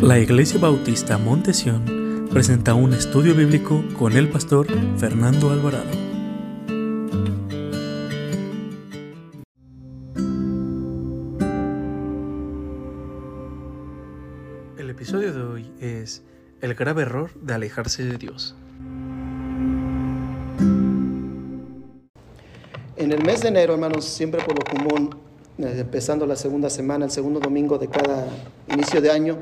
La Iglesia Bautista Montesión presenta un estudio bíblico con el pastor Fernando Alvarado. El episodio de hoy es El grave error de alejarse de Dios. En el mes de enero, hermanos, siempre por lo común, eh, empezando la segunda semana, el segundo domingo de cada inicio de año,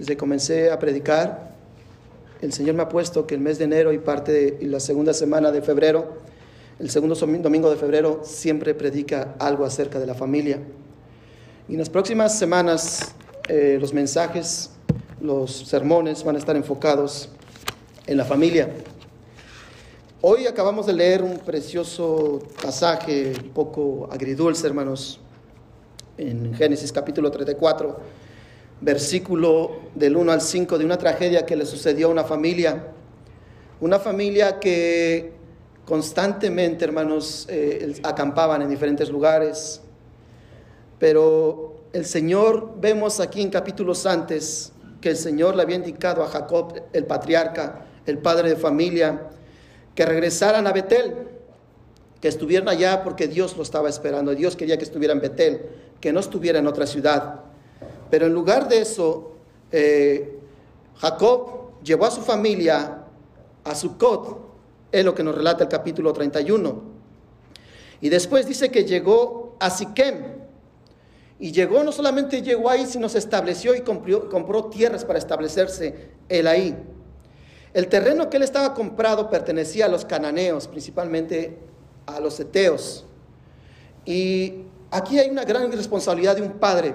desde que comencé a predicar, el Señor me ha puesto que el mes de enero y parte de la segunda semana de febrero, el segundo domingo de febrero, siempre predica algo acerca de la familia. Y en las próximas semanas, eh, los mensajes, los sermones van a estar enfocados en la familia. Hoy acabamos de leer un precioso pasaje, un poco agridulce, hermanos, en Génesis capítulo 34 versículo del 1 al 5 de una tragedia que le sucedió a una familia. Una familia que constantemente, hermanos, eh, acampaban en diferentes lugares. Pero el Señor, vemos aquí en capítulos antes, que el Señor le había indicado a Jacob, el patriarca, el padre de familia, que regresaran a Betel, que estuvieran allá porque Dios lo estaba esperando. Dios quería que estuviera en Betel, que no estuviera en otra ciudad. Pero en lugar de eso, eh, Jacob llevó a su familia a Sucot, es lo que nos relata el capítulo 31. Y después dice que llegó a Siquem. Y llegó, no solamente llegó ahí, sino se estableció y compró, compró tierras para establecerse él ahí. El terreno que él estaba comprado pertenecía a los cananeos, principalmente a los eteos. Y aquí hay una gran responsabilidad de un padre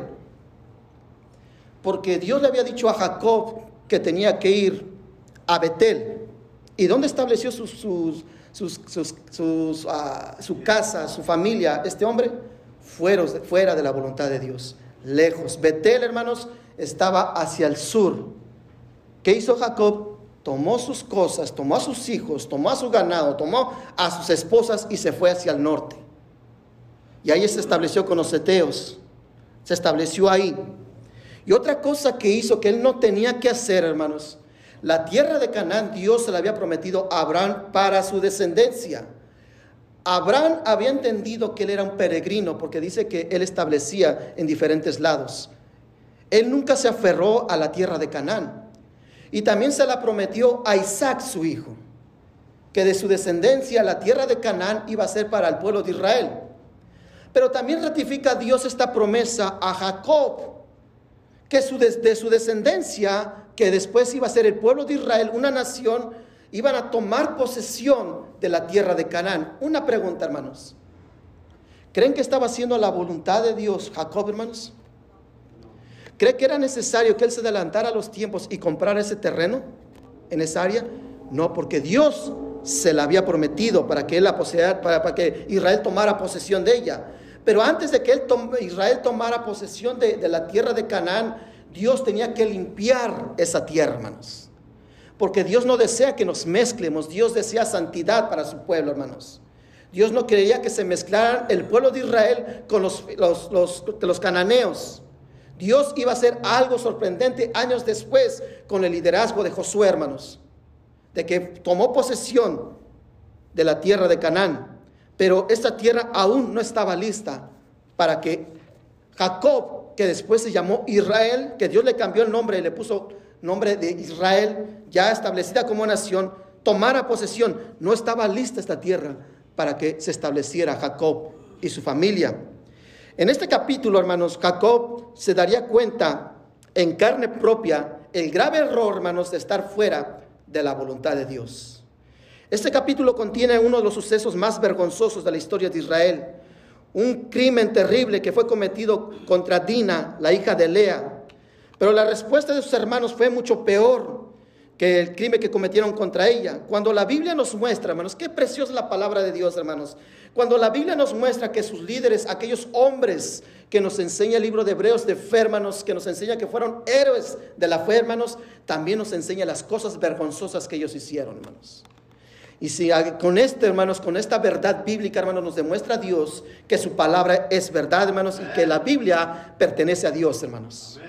porque Dios le había dicho a Jacob que tenía que ir a Betel. ¿Y dónde estableció ah, su casa, su familia, este hombre? Fuera, de la voluntad de Dios, lejos. Betel, hermanos, estaba hacia el sur. ¿Qué hizo Jacob? Tomó sus cosas, tomó a sus hijos, tomó a su ganado, tomó a sus esposas y se fue hacia el norte. Y ahí se estableció con los eteos. Se estableció ahí. Y otra cosa que hizo que él no tenía que hacer, hermanos, la tierra de Canaán Dios se la había prometido a Abraham para su descendencia. Abraham había entendido que él era un peregrino porque dice que él establecía en diferentes lados. Él nunca se aferró a la tierra de Canaán. Y también se la prometió a Isaac, su hijo, que de su descendencia la tierra de Canaán iba a ser para el pueblo de Israel. Pero también ratifica Dios esta promesa a Jacob, que su, de su descendencia, que después iba a ser el pueblo de Israel, una nación, iban a tomar posesión de la tierra de Canaán. Una pregunta, hermanos. ¿Creen que estaba haciendo la voluntad de Dios Jacob, hermanos? ¿Cree que era necesario que él se adelantara a los tiempos y comprara ese terreno en esa área? No, porque Dios se la había prometido para que él la poseyera, para, para que Israel tomara posesión de ella. Pero antes de que Israel tomara posesión de, la tierra de Canaán, Dios tenía que limpiar esa tierra, hermanos. Porque Dios no desea que nos mezclemos, Dios desea santidad para su pueblo, hermanos. Dios no quería que se mezclaran el pueblo de Israel con los, los, los, cananeos. Dios iba a hacer algo sorprendente años después con el liderazgo de Josué, hermanos, de que tomó posesión de la tierra de Canaán. Pero esta tierra aún no estaba lista para que Jacob, que después se llamó Israel, que Dios le cambió el nombre y le puso nombre de Israel, ya establecida como nación, tomara posesión. No estaba lista esta tierra para que se estableciera Jacob y su familia. En este capítulo, hermanos, Jacob se daría cuenta en carne propia el grave error, hermanos, de estar fuera de la voluntad de Dios. Este capítulo contiene uno de los sucesos más vergonzosos de la historia de Israel. Un crimen terrible que fue cometido contra Dina, la hija de Lea. Pero la respuesta de sus hermanos fue mucho peor que el crimen que cometieron contra ella. Cuando la Biblia nos muestra, hermanos, qué preciosa la palabra de Dios, hermanos. Cuando la Biblia nos muestra que sus líderes, aquellos hombres que nos enseña el libro de Hebreos de fe, hermanos, que nos enseña que fueron héroes de la fe, hermanos, también nos enseña las cosas vergonzosas que ellos hicieron, hermanos. Y si con esto, hermanos, con esta verdad bíblica, hermanos, nos demuestra Dios que su palabra es verdad, hermanos, y que la Biblia pertenece a Dios, hermanos.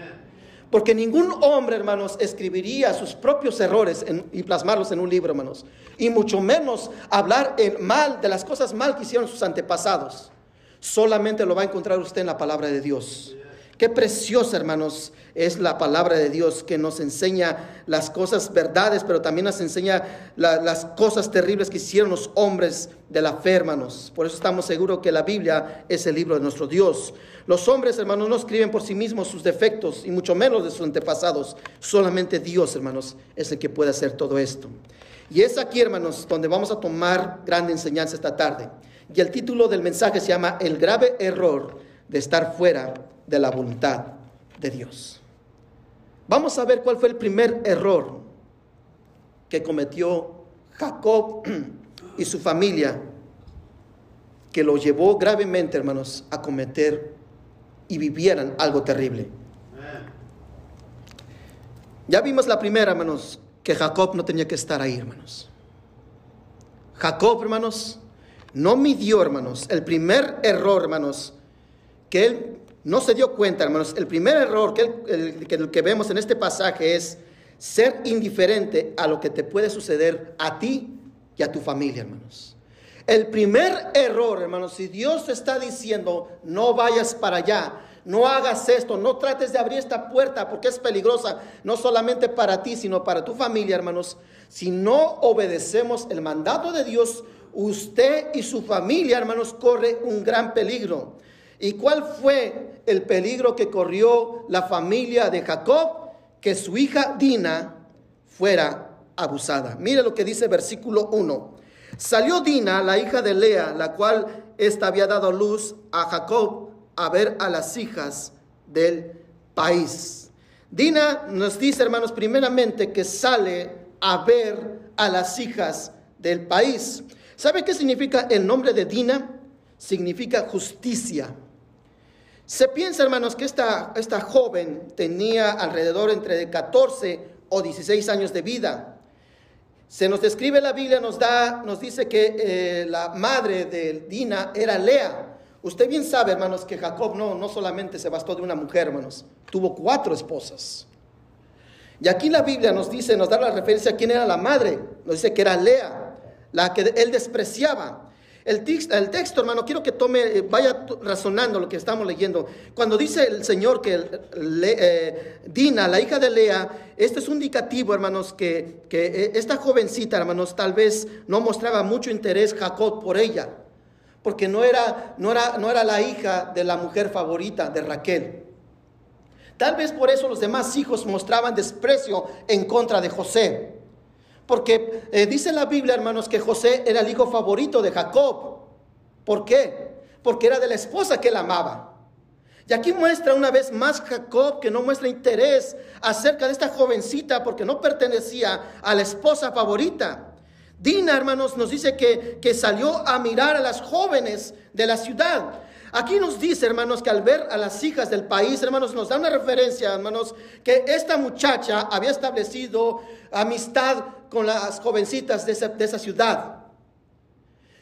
Porque ningún hombre, hermanos, escribiría sus propios errores y plasmarlos en un libro, hermanos. Y mucho menos hablar en mal de las cosas mal que hicieron sus antepasados. Solamente lo va a encontrar usted en la palabra de Dios. Qué preciosa, hermanos, es la palabra de Dios que nos enseña las cosas verdades, pero también nos enseña las cosas terribles que hicieron los hombres de la fe, hermanos. Por eso estamos seguros que la Biblia es el libro de nuestro Dios. Los hombres, hermanos, no escriben por sí mismos sus defectos y mucho menos de sus antepasados. Solamente Dios, hermanos, es el que puede hacer todo esto. Y es aquí, hermanos, donde vamos a tomar grande enseñanza esta tarde. Y el título del mensaje se llama El grave error de estar fuera de la voluntad de Dios. Vamos a ver cuál fue el primer error que cometió Jacob y su familia, que lo llevó gravemente, hermanos, a cometer y vivieran algo terrible. Ya vimos la primera, hermanos, que Jacob no tenía que estar ahí, hermanos. Jacob, hermanos, no midió, hermanos, el primer error, hermanos, que él no se dio cuenta, hermanos. El primer error que, que, vemos en este pasaje es ser indiferente a lo que te puede suceder a ti y a tu familia, hermanos. El primer error, hermanos, si Dios está diciendo, no vayas para allá, no hagas esto, no trates de abrir esta puerta porque es peligrosa, no solamente para ti, sino para tu familia, hermanos. Si no obedecemos el mandato de Dios, usted y su familia, hermanos, corre un gran peligro. ¿Y cuál fue el peligro que corrió la familia de Jacob? Que su hija Dina fuera abusada. Mire lo que dice versículo 1. Salió Dina, la hija de Lea, la cual ésta había dado luz a Jacob a ver a las hijas del país. Dina nos dice, hermanos, primeramente que sale a ver a las hijas del país. ¿Sabe qué significa el nombre de Dina? Significa justicia. Se piensa, hermanos, que esta, esta joven tenía alrededor entre 14 o 16 años de vida. Se nos describe la Biblia, nos, da, nos dice que eh, la madre de Dina era Lea. Usted bien sabe, hermanos, que Jacob no, no solamente se bastó de una mujer, hermanos, tuvo cuatro esposas. Y aquí la Biblia nos dice, nos da la referencia a quién era la madre. Nos dice que era Lea, la que él despreciaba. El, texto, hermano, quiero que tome, eh, vaya razonando lo que estamos leyendo. Cuando dice el Señor que eh, Dina, la hija de Lea, este es un indicativo, hermanos, que, que eh, esta jovencita, hermanos, tal vez no mostraba mucho interés Jacob por ella, porque no era, no era, no era la hija de la mujer favorita de Raquel. Tal vez por eso los demás hijos mostraban desprecio en contra de José. Porque eh, dice la Biblia, hermanos, que José era el hijo favorito de Jacob. ¿Por qué? Porque era de la esposa que él amaba. Y aquí muestra una vez más Jacob que no muestra interés acerca de esta jovencita porque no pertenecía a la esposa favorita. Dina, hermanos, nos dice que, que salió a mirar a las jóvenes de la ciudad. Aquí nos dice, hermanos, que al ver a las hijas del país, hermanos, nos da una referencia, hermanos, que esta muchacha había establecido amistad con las jovencitas de esa, ciudad.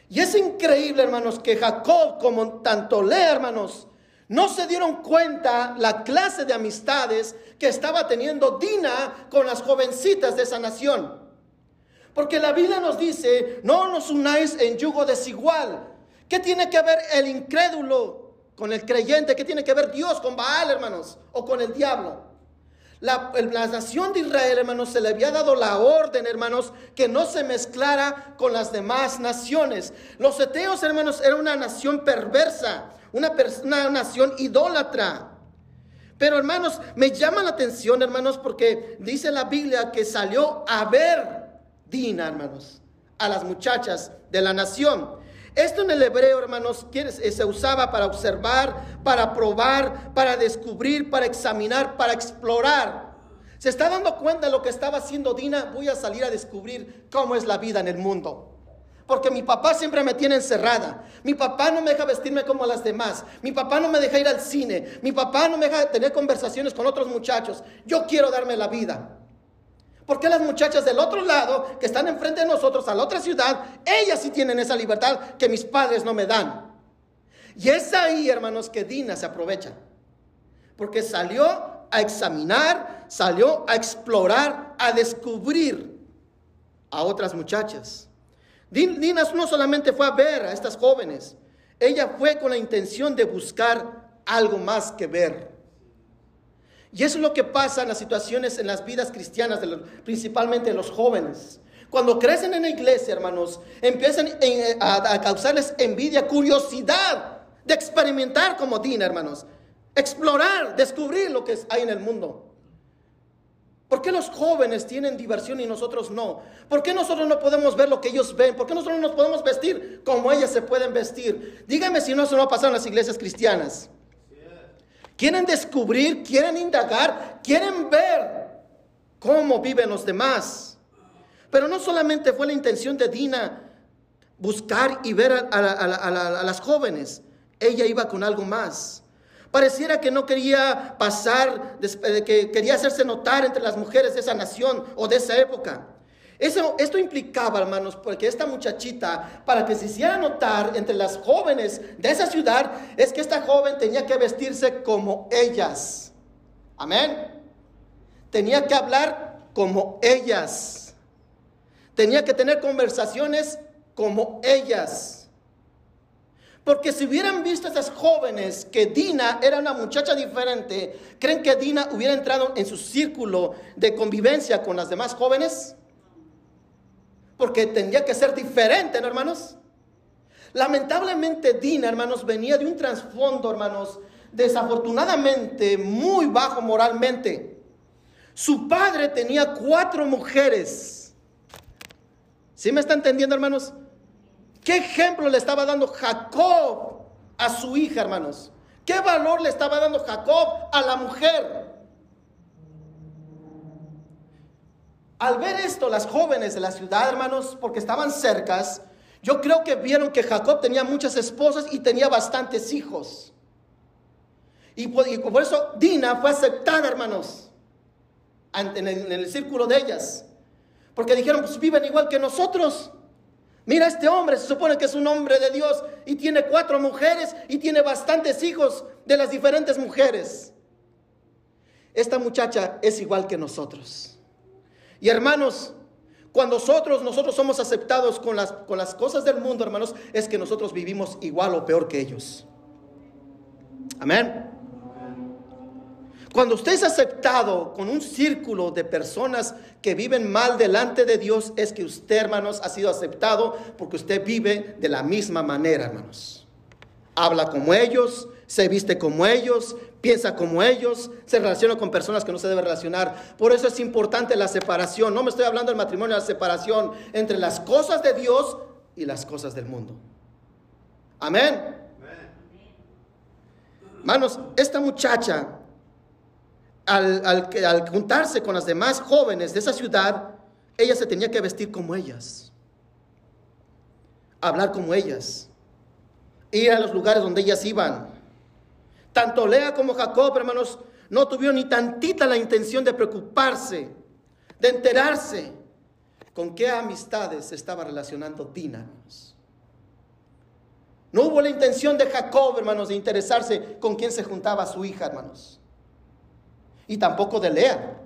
Y es increíble, hermanos, que Jacob, como tanto Lea, hermanos, no se dieron cuenta la clase de amistades que estaba teniendo Dina con las jovencitas de esa nación. Porque la Biblia nos dice, no nos unáis en yugo desigual. ¿Qué tiene que ver el incrédulo con el creyente? ¿Qué tiene que ver Dios con Baal, hermanos? O con el diablo. La, nación de Israel, hermanos, se le había dado la orden, hermanos, que no se mezclara con las demás naciones. Los eteos, hermanos, era una nación perversa, una, una nación idólatra. Pero, hermanos, me llama la atención, hermanos, porque dice la Biblia que salió a ver Dina, hermanos, a las muchachas de la nación. Esto en el hebreo, hermanos, eh, se usaba para observar, para probar, para descubrir, para examinar, para explorar. ¿Se está dando cuenta de lo que estaba haciendo Dina? Voy a salir a descubrir cómo es la vida en el mundo. Porque mi papá siempre me tiene encerrada. Mi papá no me deja vestirme como las demás. Mi papá no me deja ir al cine. Mi papá no me deja tener conversaciones con otros muchachos. Yo quiero darme la vida. Porque las muchachas del otro lado, que están enfrente de nosotros, a la otra ciudad, ellas sí tienen esa libertad que mis padres no me dan. Y es ahí, hermanos, que Dina se aprovecha. Porque salió a examinar, salió a explorar, a descubrir a otras muchachas. Dina no solamente fue a ver a estas jóvenes, ella fue con la intención de buscar algo más que ver. Y eso es lo que pasa en las situaciones, en las vidas cristianas, principalmente de los jóvenes. Cuando crecen en la iglesia, hermanos, empiezan eh, a, causarles envidia, curiosidad de experimentar como Dina, hermanos. Explorar, descubrir lo que hay en el mundo. ¿Por qué los jóvenes tienen diversión y nosotros no? ¿Por qué nosotros no podemos ver lo que ellos ven? ¿Por qué nosotros no nos podemos vestir como ellas se pueden vestir? Dígame si no eso no pasa en las iglesias cristianas. Quieren descubrir, quieren indagar, quieren ver cómo viven los demás. Pero no solamente fue la intención de Dina buscar y ver a, las jóvenes, ella iba con algo más. Pareciera que no quería pasar, que quería hacerse notar entre las mujeres de esa nación o de esa época. Eso, esto implicaba, hermanos, porque esta muchachita, para que se hiciera notar entre las jóvenes de esa ciudad, es que esta joven tenía que vestirse como ellas. Amén. Tenía que hablar como ellas. Tenía que tener conversaciones como ellas. Porque si hubieran visto a esas jóvenes que Dina era una muchacha diferente, ¿creen que Dina hubiera entrado en su círculo de convivencia con las demás jóvenes? Porque tendría que ser diferente, ¿no, hermanos? Lamentablemente Dina, hermanos, venía de un trasfondo, hermanos, desafortunadamente muy bajo moralmente. Su padre tenía cuatro mujeres ¿Sí me está entendiendo, hermanos? ¿Qué ejemplo le estaba dando Jacob a su hija, hermanos? ¿Qué valor le estaba dando Jacob a la mujer? Al ver esto, las jóvenes de la ciudad, hermanos, porque estaban cercas, yo creo que vieron que Jacob tenía muchas esposas y tenía bastantes hijos. Y por, eso Dina fue aceptada, hermanos, en el círculo de ellas. Porque dijeron, pues viven igual que nosotros. Mira, este hombre se supone que es un hombre de Dios y tiene cuatro mujeres y tiene bastantes hijos de las diferentes mujeres. Esta muchacha es igual que nosotros. Y hermanos, cuando nosotros, nosotros somos aceptados con las, con las cosas del mundo, hermanos, es que nosotros vivimos igual o peor que ellos. Amén. Cuando usted es aceptado con un círculo de personas que viven mal delante de Dios, es que usted, hermanos, ha sido aceptado porque usted vive de la misma manera, hermanos. Habla como ellos, se viste como ellos, piensa como ellos, se relaciona con personas que no se debe relacionar. Por eso es importante la separación. No me estoy hablando del matrimonio, la separación entre las cosas de Dios y las cosas del mundo. Amén. Hermanos, esta muchacha al, juntarse con las demás jóvenes de esa ciudad, ella se tenía que vestir como ellas, hablar como ellas, ir a los lugares donde ellas iban. Tanto Lea como Jacob, hermanos, no tuvieron ni tantita la intención de preocuparse, de enterarse con qué amistades se estaba relacionando Dina, No hubo la intención de Jacob, hermanos, de interesarse con quién se juntaba su hija, hermanos y tampoco de Lea.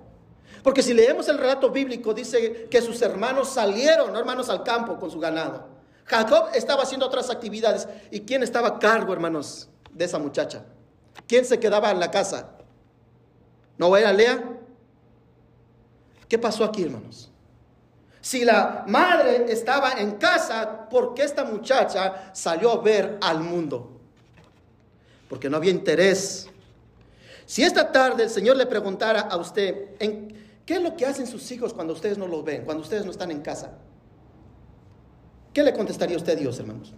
Porque si leemos el relato bíblico, dice que sus hermanos salieron, hermanos, al campo con su ganado. Jacob estaba haciendo otras actividades. ¿Y quién estaba a cargo, hermanos, de esa muchacha? ¿Quién se quedaba en la casa? ¿No era Lea? ¿Qué pasó aquí, hermanos? Si la madre estaba en casa, ¿por qué esta muchacha salió a ver al mundo? Porque no había interés si esta tarde el Señor le preguntara a usted, ¿qué es lo que hacen sus hijos cuando ustedes no los ven, cuando ustedes no están en casa? ¿Qué le contestaría usted a Dios, hermanos?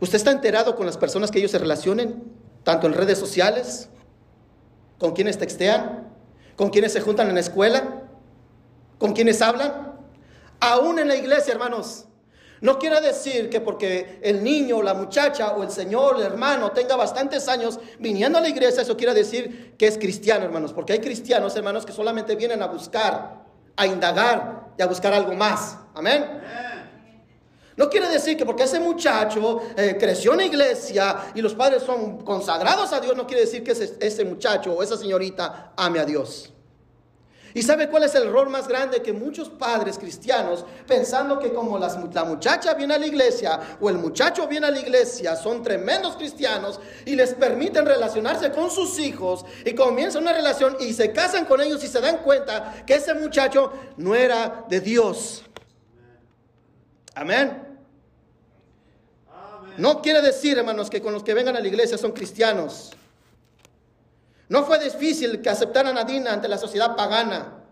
¿Usted está enterado con las personas que ellos se relacionen, tanto en redes sociales, con quienes textean, con quienes se juntan en la escuela, con quienes hablan? Aún en la iglesia, hermanos, no quiere decir que porque el niño, la muchacha o el señor, el hermano tenga bastantes años viniendo a la iglesia, eso quiere decir que es cristiano, hermanos. Porque hay cristianos, hermanos, que solamente vienen a buscar, a indagar y a buscar algo más. Amén. No quiere decir que porque ese muchacho eh, creció en la iglesia y los padres son consagrados a Dios, no quiere decir que ese, ese muchacho o esa señorita ame a Dios. ¿Y sabe cuál es el error más grande? Que muchos padres cristianos, pensando que como la muchacha viene a la iglesia o el muchacho viene a la iglesia, son tremendos cristianos y les permiten relacionarse con sus hijos y comienzan una relación y se casan con ellos y se dan cuenta que ese muchacho no era de Dios. Amén. No quiere decir, hermanos, que con los que vengan a la iglesia son cristianos. No fue difícil que aceptaran a Dina ante la sociedad pagana.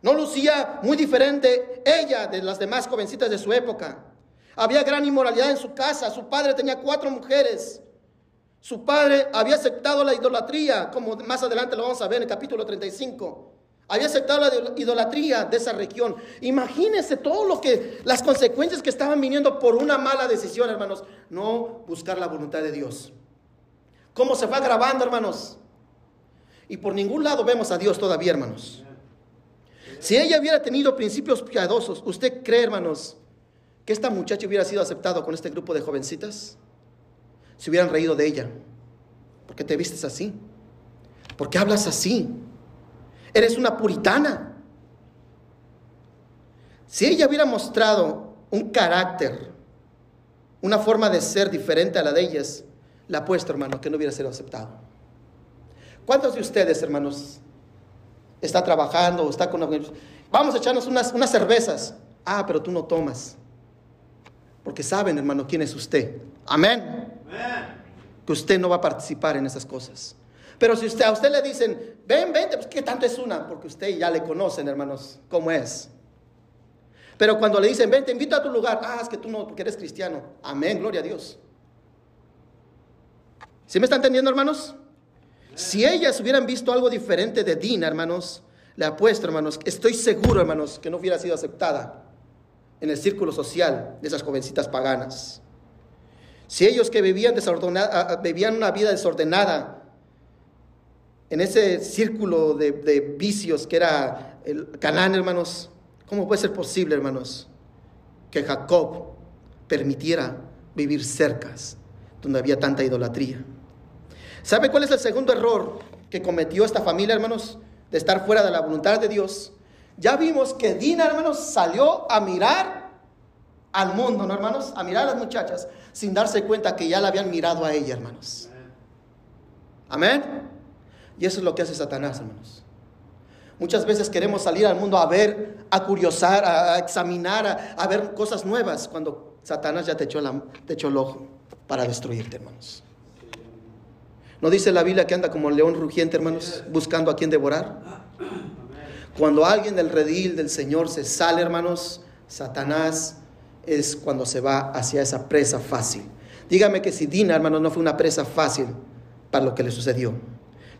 No lucía muy diferente ella de las demás jovencitas de su época. Había gran inmoralidad en su casa. Su padre tenía cuatro mujeres. Su padre había aceptado la idolatría, como más adelante lo vamos a ver en el capítulo 35. Había aceptado la idolatría de esa región. Imagínense todo lo que, las consecuencias que estaban viniendo por una mala decisión, hermanos. No buscar la voluntad de Dios. ¿Cómo se va grabando, hermanos? Y por ningún lado vemos a Dios todavía, hermanos. Si ella hubiera tenido principios piadosos, ¿usted cree, hermanos, que esta muchacha hubiera sido aceptada con este grupo de jovencitas? Se hubieran reído de ella. ¿Por qué te vistes así? ¿Por qué hablas así? Eres una puritana. Si ella hubiera mostrado un carácter, una forma de ser diferente a la de ellas, le apuesto, hermano, que no hubiera sido aceptado. ¿Cuántos de ustedes, hermanos, está trabajando o está con... Vamos a echarnos unas, unas cervezas. Ah, pero tú no tomas. Porque saben, hermano, quién es usted. Amén. Que usted no va a participar en esas cosas. Pero si usted, a usted le dicen, ven, ven, pues ¿qué tanto es una? Porque usted ya le conocen, hermanos, cómo es. Pero cuando le dicen, ven, te invito a tu lugar, ah, es que tú no, porque eres cristiano. Amén, gloria a Dios. ¿Sí me está entendiendo, hermanos? Si ellas hubieran visto algo diferente de Dina, hermanos, le apuesto, hermanos, estoy seguro, hermanos, que no hubiera sido aceptada en el círculo social de esas jovencitas paganas. Si ellos que vivían, vivían una vida desordenada en ese círculo de, de vicios que era el Canaán, hermanos, ¿cómo puede ser posible, hermanos, que Jacob permitiera vivir cercas donde había tanta idolatría? ¿Sabe cuál es el segundo error que cometió esta familia, hermanos? De estar fuera de la voluntad de Dios. Ya vimos que Dina, hermanos, salió a mirar al mundo, ¿no, hermanos? A mirar a las muchachas sin darse cuenta que ya la habían mirado a ella, hermanos. Amén. Y eso es lo que hace Satanás, hermanos. Muchas veces queremos salir al mundo a ver, a curiosar, a, examinar, a, ver cosas nuevas, cuando Satanás ya te echó, te el ojo para destruirte, hermanos. ¿No dice la Biblia que anda como león rugiente, hermanos, buscando a quien devorar? Cuando alguien del redil del Señor se sale, hermanos, Satanás es cuando se va hacia esa presa fácil. Dígame que si Dina, hermanos, no fue una presa fácil para lo que le sucedió.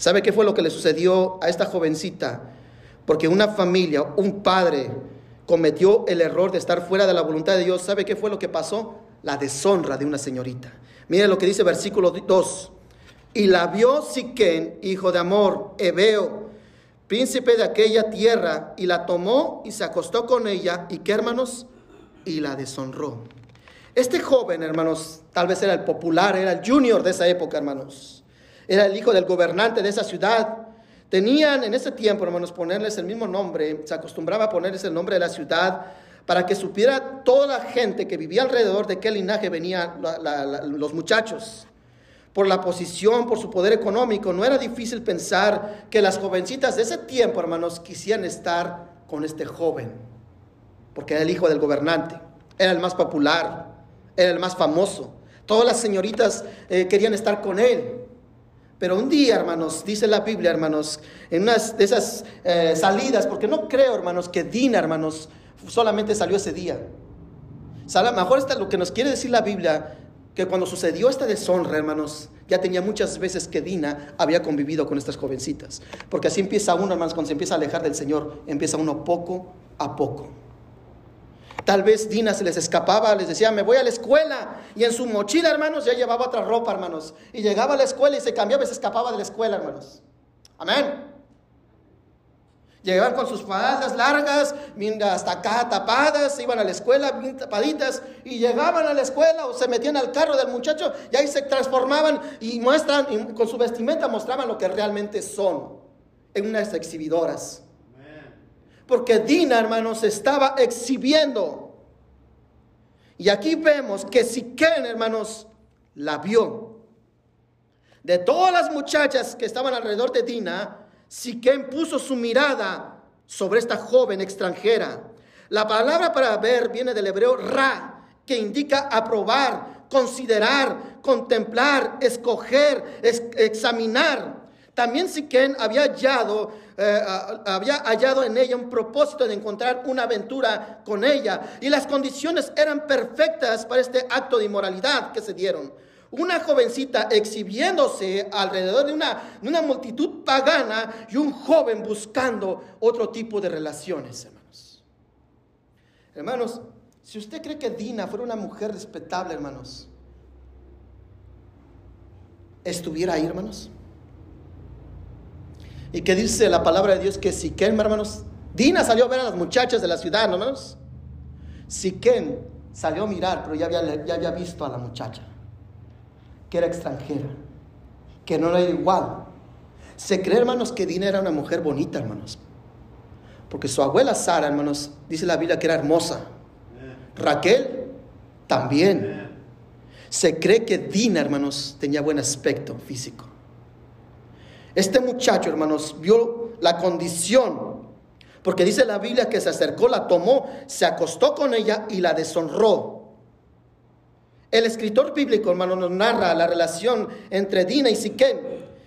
¿Sabe qué fue lo que le sucedió a esta jovencita? Porque una familia, un padre, cometió el error de estar fuera de la voluntad de Dios. ¿Sabe qué fue lo que pasó? La deshonra de una señorita. Mire lo que dice versículo 2. Y la vio Siquén, hijo de Amor, Ebeo, príncipe de aquella tierra, y la tomó y se acostó con ella. ¿Y qué, hermanos? Y la deshonró. Este joven, hermanos, tal vez era el popular, era el junior de esa época, hermanos. Era el hijo del gobernante de esa ciudad. Tenían en ese tiempo, hermanos, ponerles el mismo nombre. Se acostumbraba a ponerles el nombre de la ciudad para que supiera toda la gente que vivía alrededor de qué linaje venían los muchachos por la posición, por su poder económico, no era difícil pensar que las jovencitas de ese tiempo, hermanos, quisieran estar con este joven, porque era el hijo del gobernante, era el más popular, era el más famoso. Todas las señoritas eh, querían estar con él. Pero un día, hermanos, dice la Biblia, hermanos, en una de esas eh, salidas, porque no creo, hermanos, que Dina, hermanos, solamente salió ese día. A lo mejor está lo que nos quiere decir la Biblia que cuando sucedió esta deshonra, hermanos, ya tenía muchas veces que Dina había convivido con estas jovencitas. Porque así empieza uno, hermanos, cuando se empieza a alejar del Señor, empieza uno poco a poco. Tal vez Dina se les escapaba, les decía, me voy a la escuela. Y en su mochila, hermanos, ya llevaba otra ropa, hermanos. Y llegaba a la escuela y se cambiaba y se escapaba de la escuela, hermanos. Amén. Llegaban con sus faldas largas, hasta acá tapadas, iban a la escuela bien tapaditas y llegaban a la escuela o se metían al carro del muchacho y ahí se transformaban y muestran, con su vestimenta mostraban lo que realmente son en unas exhibidoras. Porque Dina, hermanos, estaba exhibiendo. Y aquí vemos que Siquén, hermanos, la vio. De todas las muchachas que estaban alrededor de Dina, Siquén puso su mirada sobre esta joven extranjera. La palabra para ver viene del hebreo ra, que indica aprobar, considerar, contemplar, escoger, examinar. También Siquén había hallado, eh, había hallado en ella un propósito de encontrar una aventura con ella y las condiciones eran perfectas para este acto de inmoralidad que se dieron una jovencita exhibiéndose alrededor de una, una multitud pagana y un joven buscando otro tipo de relaciones, hermanos. Hermanos, si usted cree que Dina fuera una mujer respetable, hermanos, estuviera ahí, hermanos. Y que dice la palabra de Dios que Siquem, hermanos, Dina salió a ver a las muchachas de la ciudad, hermanos. Siquem salió a mirar, pero ya había, ya había visto a la muchacha que era extranjera, que no era igual. Se cree, hermanos, que Dina era una mujer bonita, hermanos. Porque su abuela Sara, hermanos, dice la Biblia que era hermosa. Raquel también. Se cree que Dina, hermanos, tenía buen aspecto físico. Este muchacho, hermanos, vio la condición, porque dice la Biblia que se acercó, la tomó, se acostó con ella y la deshonró. El escritor bíblico, hermano, nos narra la relación entre Dina y Siquem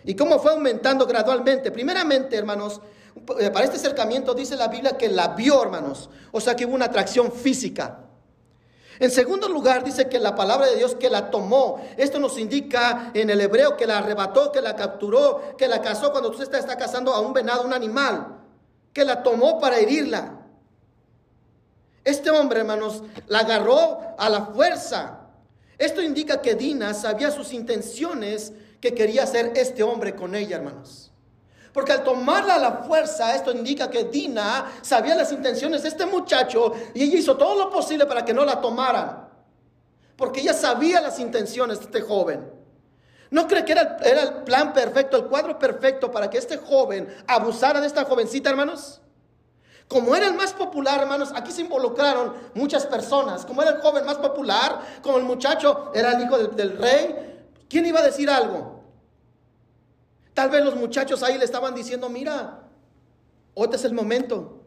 y cómo fue aumentando gradualmente. Primeramente, hermanos, eh, para este acercamiento dice la Biblia que la vio, hermanos, o sea que hubo una atracción física. En segundo lugar, dice que la palabra de Dios que la tomó. Esto nos indica en el hebreo que la arrebató, que la capturó, que la cazó cuando usted está, está cazando a un venado, un animal, que la tomó para herirla. Este hombre, hermanos, la agarró a la fuerza esto indica que Dina sabía sus intenciones que quería hacer este hombre con ella, hermanos. Porque al tomarla a la fuerza, esto indica que Dina sabía las intenciones de este muchacho y ella hizo todo lo posible para que no la tomaran. Porque ella sabía las intenciones de este joven. ¿No cree que era, el plan perfecto, el cuadro perfecto para que este joven abusara de esta jovencita, hermanos? Como era el más popular, hermanos, aquí se involucraron muchas personas. Como era el joven más popular, como el muchacho era el hijo del, rey, ¿quién iba a decir algo? Tal vez los muchachos ahí le estaban diciendo, mira, este es el momento.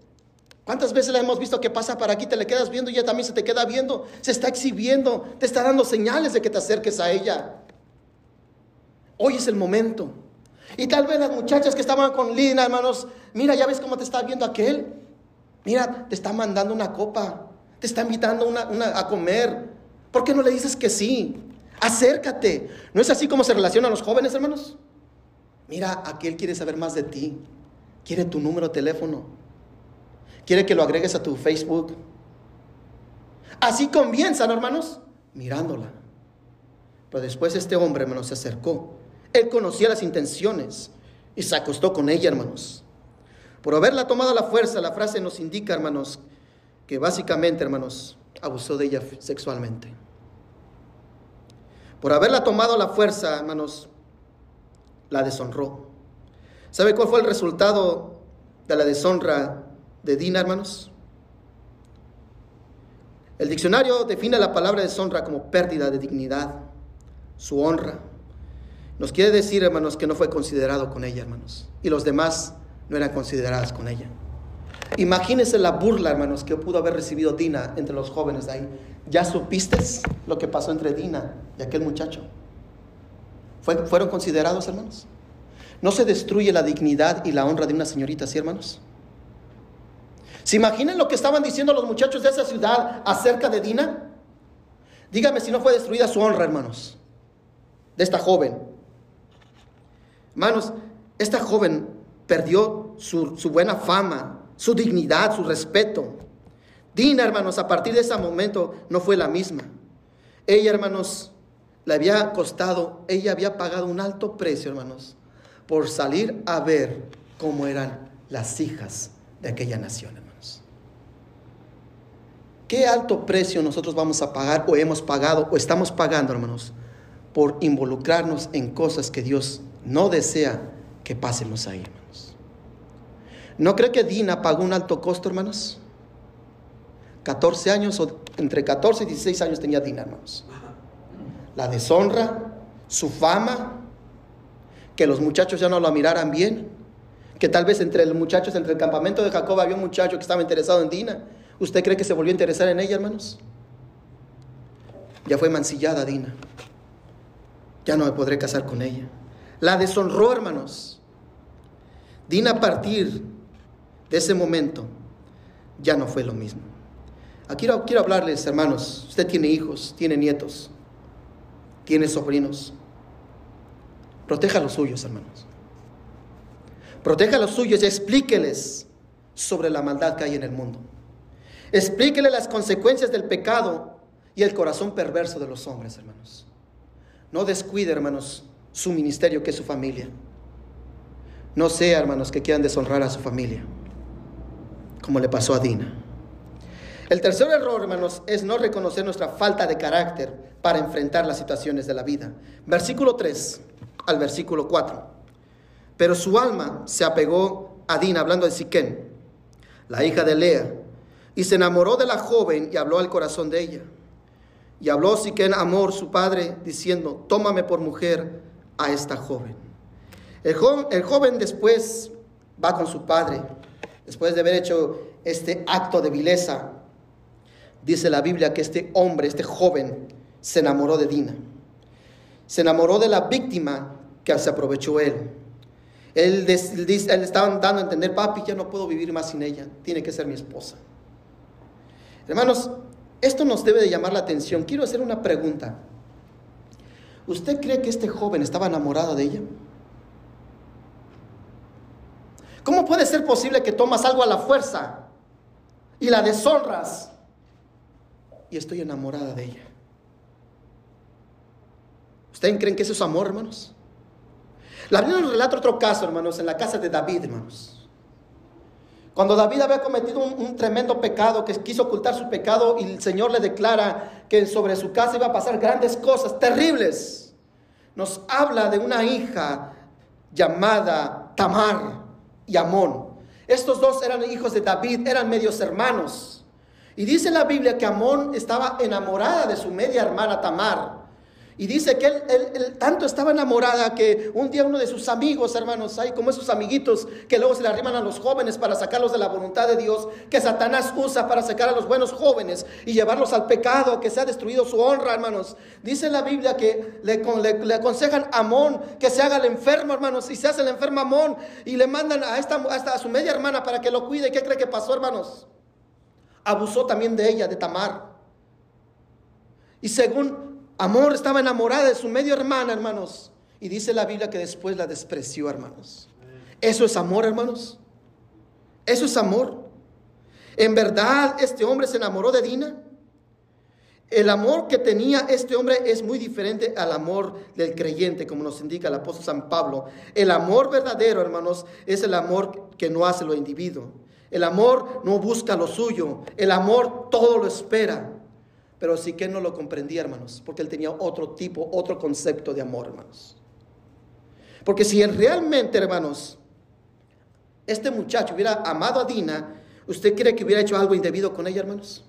¿Cuántas veces le hemos visto que pasa para aquí, te le quedas viendo y ella también se te queda viendo? Se está exhibiendo, te está dando señales de que te acerques a ella. Hoy es el momento. Y tal vez las muchachas que estaban con Lina, hermanos, mira, ya ves cómo te está viendo aquel. Mira, te está mandando una copa, te está invitando a comer. ¿Por qué no le dices que sí? Acércate. ¿No es así como se relacionan los jóvenes, hermanos? Mira, aquel quiere saber más de ti. Quiere tu número de teléfono. Quiere que lo agregues a tu Facebook. Así comienzan, hermanos, mirándola. Pero después este hombre, hermanos, se acercó. Él conocía las intenciones y se acostó con ella, hermanos. Por haberla tomado a la fuerza, la frase nos indica, hermanos, que básicamente, hermanos, abusó de ella sexualmente. Por haberla tomado a la fuerza, hermanos, la deshonró. ¿Sabe cuál fue el resultado de la deshonra de Dina, hermanos? El diccionario define la palabra deshonra como pérdida de dignidad, su honra. Nos quiere decir, hermanos, que no fue considerado con ella, hermanos. Y los demás no eran consideradas con ella. Imagínense la burla, hermanos, que pudo haber recibido Dina entre los jóvenes de ahí. ¿Ya supiste lo que pasó entre Dina y aquel muchacho? ¿Fueron considerados, hermanos? ¿No se destruye la dignidad y la honra de una señorita así, hermanos? ¿Se imaginan lo que estaban diciendo los muchachos de esa ciudad acerca de Dina? Dígame si no fue destruida su honra, hermanos, de esta joven. Hermanos, esta joven perdió su, buena fama, su dignidad, su respeto. Dina, hermanos, a partir de ese momento no fue la misma. Ella, hermanos, le había costado, ella había pagado un alto precio, hermanos, por salir a ver cómo eran las hijas de aquella nación, hermanos. ¿Qué alto precio nosotros vamos a pagar o hemos pagado o estamos pagando, hermanos, por involucrarnos en cosas que Dios no desea que pasemos ahí, hermanos? ¿No cree que Dina pagó un alto costo, hermanos? 14 años, o entre 14 y 16 años tenía Dina, hermanos. La deshonra, su fama, que los muchachos ya no la miraran bien, que tal vez entre los muchachos, entre el campamento de Jacob había un muchacho que estaba interesado en Dina. ¿Usted cree que se volvió a interesar en ella, hermanos? Ya fue mancillada Dina. Ya no me podré casar con ella. La deshonró, hermanos. Dina a partir de ese momento ya no fue lo mismo. Aquí quiero, quiero hablarles, hermanos. Usted tiene hijos, tiene nietos, tiene sobrinos. Proteja a los suyos, hermanos. Proteja a los suyos y explíqueles sobre la maldad que hay en el mundo. Explíqueles las consecuencias del pecado y el corazón perverso de los hombres, hermanos. No descuide, hermanos, su ministerio que es su familia. No sea, hermanos, que quieran deshonrar a su familia, como le pasó a Dina. El tercer error, hermanos, es no reconocer nuestra falta de carácter para enfrentar las situaciones de la vida. Versículo 3 al versículo 4. Pero su alma se apegó a Dina, hablando de Siquén, la hija de Lea, y se enamoró de la joven y habló al corazón de ella. Y habló Siquén Amor, su padre, diciendo, tómame por mujer a esta joven. El joven, el joven después va con su padre, después de haber hecho este acto de vileza. Dice la Biblia que este hombre, este joven, se enamoró de Dina. Se enamoró de la víctima que se aprovechó él. Él, él estaba dando a entender, papi, ya no puedo vivir más sin ella, tiene que ser mi esposa. Hermanos, esto nos debe de llamar la atención. Quiero hacer una pregunta. ¿Usted cree que este joven estaba enamorado de ella? ¿Cómo puede ser posible que tomas algo a la fuerza y la deshonras estoy enamorada de ella? ¿Ustedes creen que eso es amor, hermanos? La Biblia nos relata otro caso, hermanos, en la casa de David, hermanos. Cuando David había cometido un, tremendo pecado, que quiso ocultar su pecado y el Señor le declara que sobre su casa iba a pasar grandes cosas terribles, nos habla de una hija llamada Tamar y Amón. Estos dos eran hijos de David, eran medios hermanos. Y dice la Biblia que Amón estaba enamorada de su media hermana Tamar. Y dice que él, tanto estaba enamorada que un día uno de sus amigos, hermanos, hay como esos amiguitos que luego se le arriman a los jóvenes para sacarlos de la voluntad de Dios, que Satanás usa para sacar a los buenos jóvenes y llevarlos al pecado, que se ha destruido su honra, hermanos. Dice la Biblia que le, le, aconsejan a Amón que se haga el enfermo, hermanos, y se hace el enfermo Amón y le mandan a, esta, a su media hermana para que lo cuide. ¿Qué cree que pasó, hermanos? Abusó también de ella, de Tamar. Y según Amor estaba enamorada de su medio hermana, hermanos. Y dice la Biblia que después la despreció, hermanos. ¿Eso es amor, hermanos? ¿Eso es amor? ¿En verdad este hombre se enamoró de Dina? El amor que tenía este hombre es muy diferente al amor del creyente, como nos indica el apóstol San Pablo. El amor verdadero, hermanos, es el amor que no hace lo individuo. El amor no busca lo suyo. El amor todo lo espera. Pero sí que no lo comprendía, hermanos, porque él tenía otro tipo, otro concepto de amor, hermanos. Porque si él realmente, hermanos, este muchacho hubiera amado a Dina, ¿usted cree que hubiera hecho algo indebido con ella, hermanos?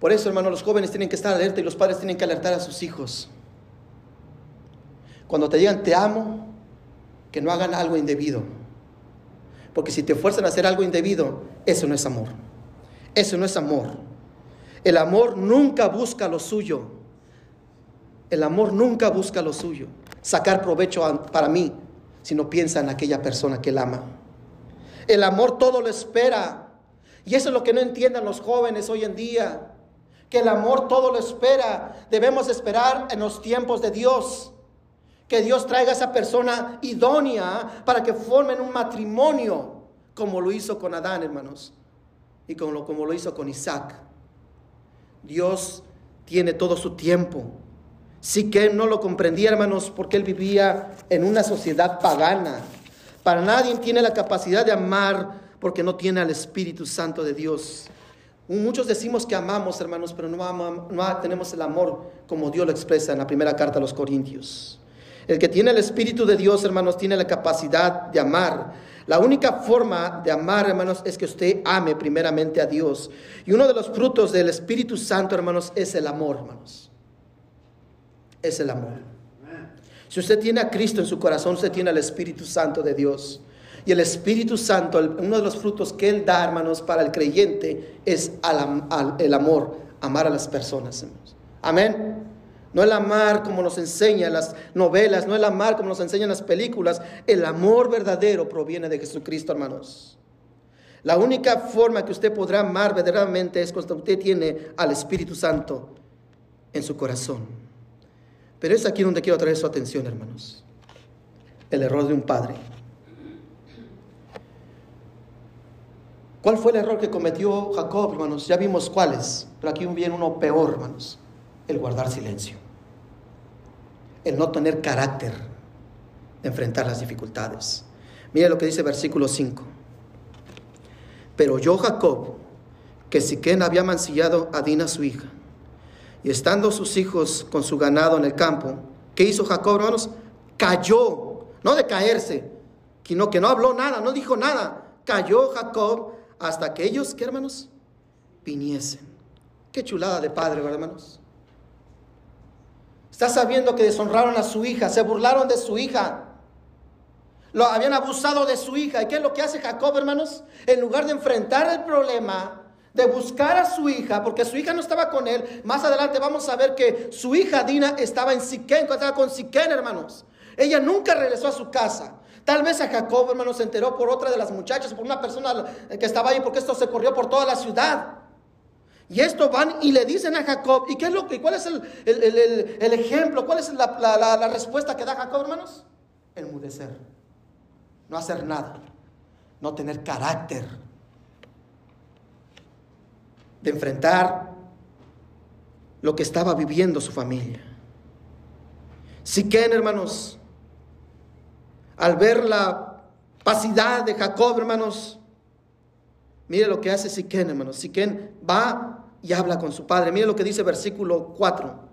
Por eso, hermanos, los jóvenes tienen que estar alerta y los padres tienen que alertar a sus hijos. Cuando te digan te amo, que no hagan algo indebido. Porque si te fuerzan a hacer algo indebido, eso no es amor. Eso no es amor. El amor nunca busca lo suyo. El amor nunca busca lo suyo. Sacar provecho para mí, sino piensa en aquella persona que él ama. El amor todo lo espera. Y eso es lo que no entienden los jóvenes hoy en día. Que el amor todo lo espera. Debemos esperar en los tiempos de Dios. Que Dios traiga a esa persona idónea para que formen un matrimonio, como lo hizo con Adán, hermanos. Y como lo, hizo con Isaac. Dios tiene todo su tiempo. Sí que no lo comprendía, hermanos, porque él vivía en una sociedad pagana. Para nadie tiene la capacidad de amar porque no tiene al Espíritu Santo de Dios. Muchos decimos que amamos, hermanos, pero no, no tenemos el amor como Dios lo expresa en la primera carta a los Corintios. El que tiene el Espíritu de Dios, hermanos, tiene la capacidad de amar. La única forma de amar, hermanos, es que usted ame primeramente a Dios. Y uno de los frutos del Espíritu Santo, hermanos, es el amor, hermanos. Es el amor. Si usted tiene a Cristo en su corazón, usted tiene al Espíritu Santo de Dios. Y el Espíritu Santo, uno de los frutos que Él da, hermanos, para el creyente es el amor, amar a las personas, hermanos. Amén. No el amar como nos enseñan las novelas, no el amar como nos enseñan las películas. El amor verdadero proviene de Jesucristo, hermanos. La única forma que usted podrá amar verdaderamente es cuando usted tiene al Espíritu Santo en su corazón. Pero es aquí donde quiero traer su atención, hermanos. El error de un padre. ¿Cuál fue el error que cometió Jacob, hermanos? Ya vimos cuáles, pero aquí viene uno peor, hermanos el guardar silencio, el no tener carácter de enfrentar las dificultades. Mire lo que dice versículo 5. Pero yo, Jacob, que Siquén había mancillado a Dina su hija, y estando sus hijos con su ganado en el campo, ¿qué hizo Jacob, hermanos? Cayó, no de caerse, sino que no habló nada, no dijo nada. Cayó Jacob hasta que ellos, ¿qué hermanos? Viniesen. Qué chulada de padre, ¿verdad, hermanos? Está sabiendo que deshonraron a su hija, se burlaron de su hija. Lo habían abusado de su hija. ¿Y qué es lo que hace Jacob, hermanos? En lugar de enfrentar el problema, de buscar a su hija, porque su hija no estaba con él. Más adelante vamos a ver que su hija Dina estaba en Siquén, estaba con Siquén, hermanos. Ella nunca regresó a su casa. Tal vez a Jacob, hermanos, se enteró por otra de las muchachas, por una persona que estaba ahí, porque esto se corrió por toda la ciudad. Y esto van y le dicen a Jacob, ¿y qué es lo que, cuál es el, ejemplo, cuál es la, la, respuesta que da Jacob, hermanos? Enmudecer, no hacer nada, no tener carácter de enfrentar lo que estaba viviendo su familia. Siquén, hermanos, al ver la pasidad de Jacob, hermanos, mire lo que hace Siquén, hermanos. Siquén va y habla con su padre. Mire lo que dice versículo 4.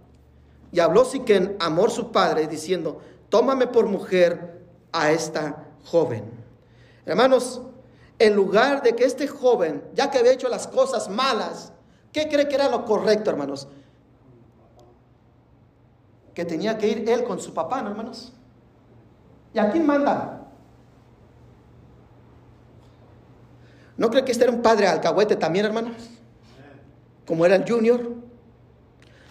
Y habló Siquén, amor su padre, diciendo, tómame por mujer a esta joven. Hermanos, en lugar de que este joven, ya que había hecho las cosas malas, ¿qué cree que era lo correcto, hermanos? Que tenía que ir él con su papá, ¿no, hermanos? ¿Y a quién manda? ¿No cree que este era un padre alcahuete también, hermanos? Como era el junior,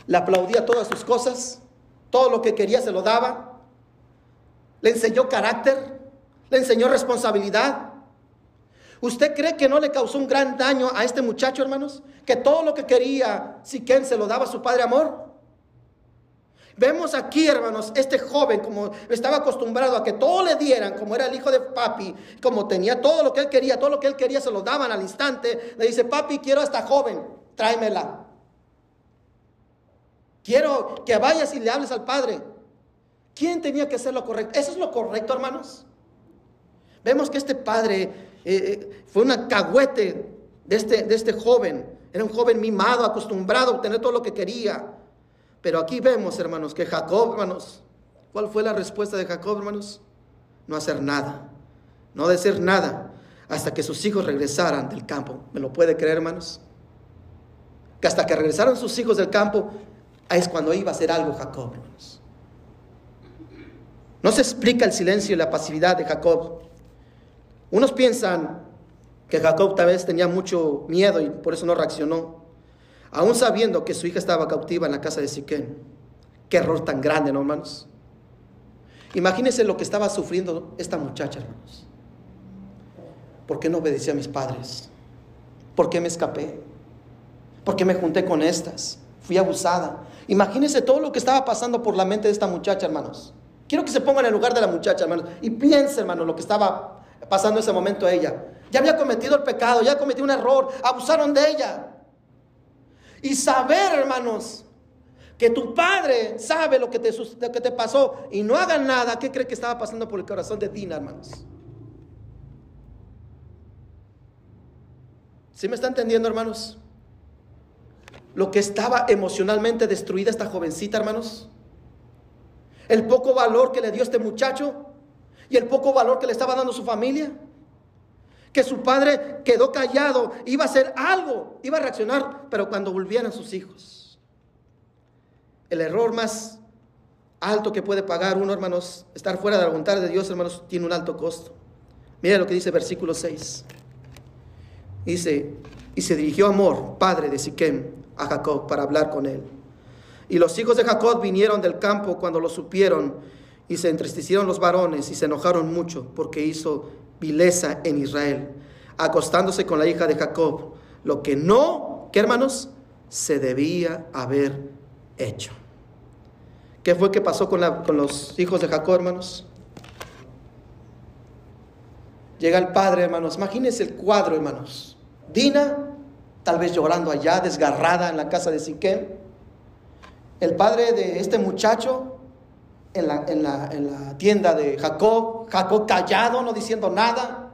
le aplaudía todas sus cosas, todo lo que quería se lo daba, le enseñó carácter, le enseñó responsabilidad. ¿Usted cree que no le causó un gran daño a este muchacho, hermanos? Que todo lo que quería, Siquén se lo daba a su padre amor. Vemos aquí, hermanos, este joven, como estaba acostumbrado a que todo le dieran, como era el hijo de papi, como tenía todo lo que él quería, todo lo que él quería se lo daban al instante, le dice, papi, quiero a esta joven tráemela. Quiero que vayas y le hables al Padre. ¿Quién tenía que hacer lo correcto? ¿Eso es lo correcto, hermanos? Vemos que este padre eh, eh, fue una cagüete de este, de este joven. Era un joven mimado, acostumbrado a obtener todo lo que quería. Pero aquí vemos, hermanos, que Jacob, hermanos, ¿cuál fue la respuesta de Jacob, hermanos? No hacer nada, no decir nada, hasta que sus hijos regresaran del campo. ¿Me lo puede creer, hermanos? Que hasta que regresaron sus hijos del campo, es cuando iba a hacer algo Jacob, No se explica el silencio y la pasividad de Jacob. Unos piensan que Jacob tal vez tenía mucho miedo y por eso no reaccionó, aún sabiendo que su hija estaba cautiva en la casa de Siquén. Qué error tan grande, ¿no, hermanos? Imagínense lo que estaba sufriendo esta muchacha, hermanos. ¿Por qué no obedecí a mis padres? ¿Por qué me escapé? Porque me junté con estas, fui abusada. Imagínense todo lo que estaba pasando por la mente de esta muchacha, hermanos. Quiero que se pongan en el lugar de la muchacha, hermanos, y piensen, hermanos, lo que estaba pasando en ese momento a ella. Ya había cometido el pecado, ya cometido un error, abusaron de ella. Y saber, hermanos, que tu padre sabe lo que te, pasó y no haga nada, ¿qué cree que estaba pasando por el corazón de Dina, hermanos? ¿Sí me está entendiendo, hermanos? Lo que estaba emocionalmente destruida esta jovencita, hermanos. El poco valor que le dio este muchacho y el poco valor que le estaba dando su familia. Que su padre quedó callado, iba a hacer algo, iba a reaccionar, pero cuando volvieran sus hijos. El error más alto que puede pagar uno, hermanos, estar fuera de la voluntad de Dios, hermanos, tiene un alto costo. Mira lo que dice versículo 6. Dice, y se dirigió Amor, padre de Siquem, a Jacob para hablar con él. Y los hijos de Jacob vinieron del campo cuando lo supieron y se entristecieron los varones y se enojaron mucho porque hizo vileza en Israel, acostándose con la hija de Jacob, lo que no, ¿qué hermanos? Se debía haber hecho. ¿Qué fue que pasó con, con los hijos de Jacob, hermanos? Llega el padre, hermanos. Imagínense el cuadro, hermanos. Dina, tal vez llorando allá, desgarrada en la casa de Siquem. El padre de este muchacho en la, en la tienda de Jacob, Jacob callado, no diciendo nada.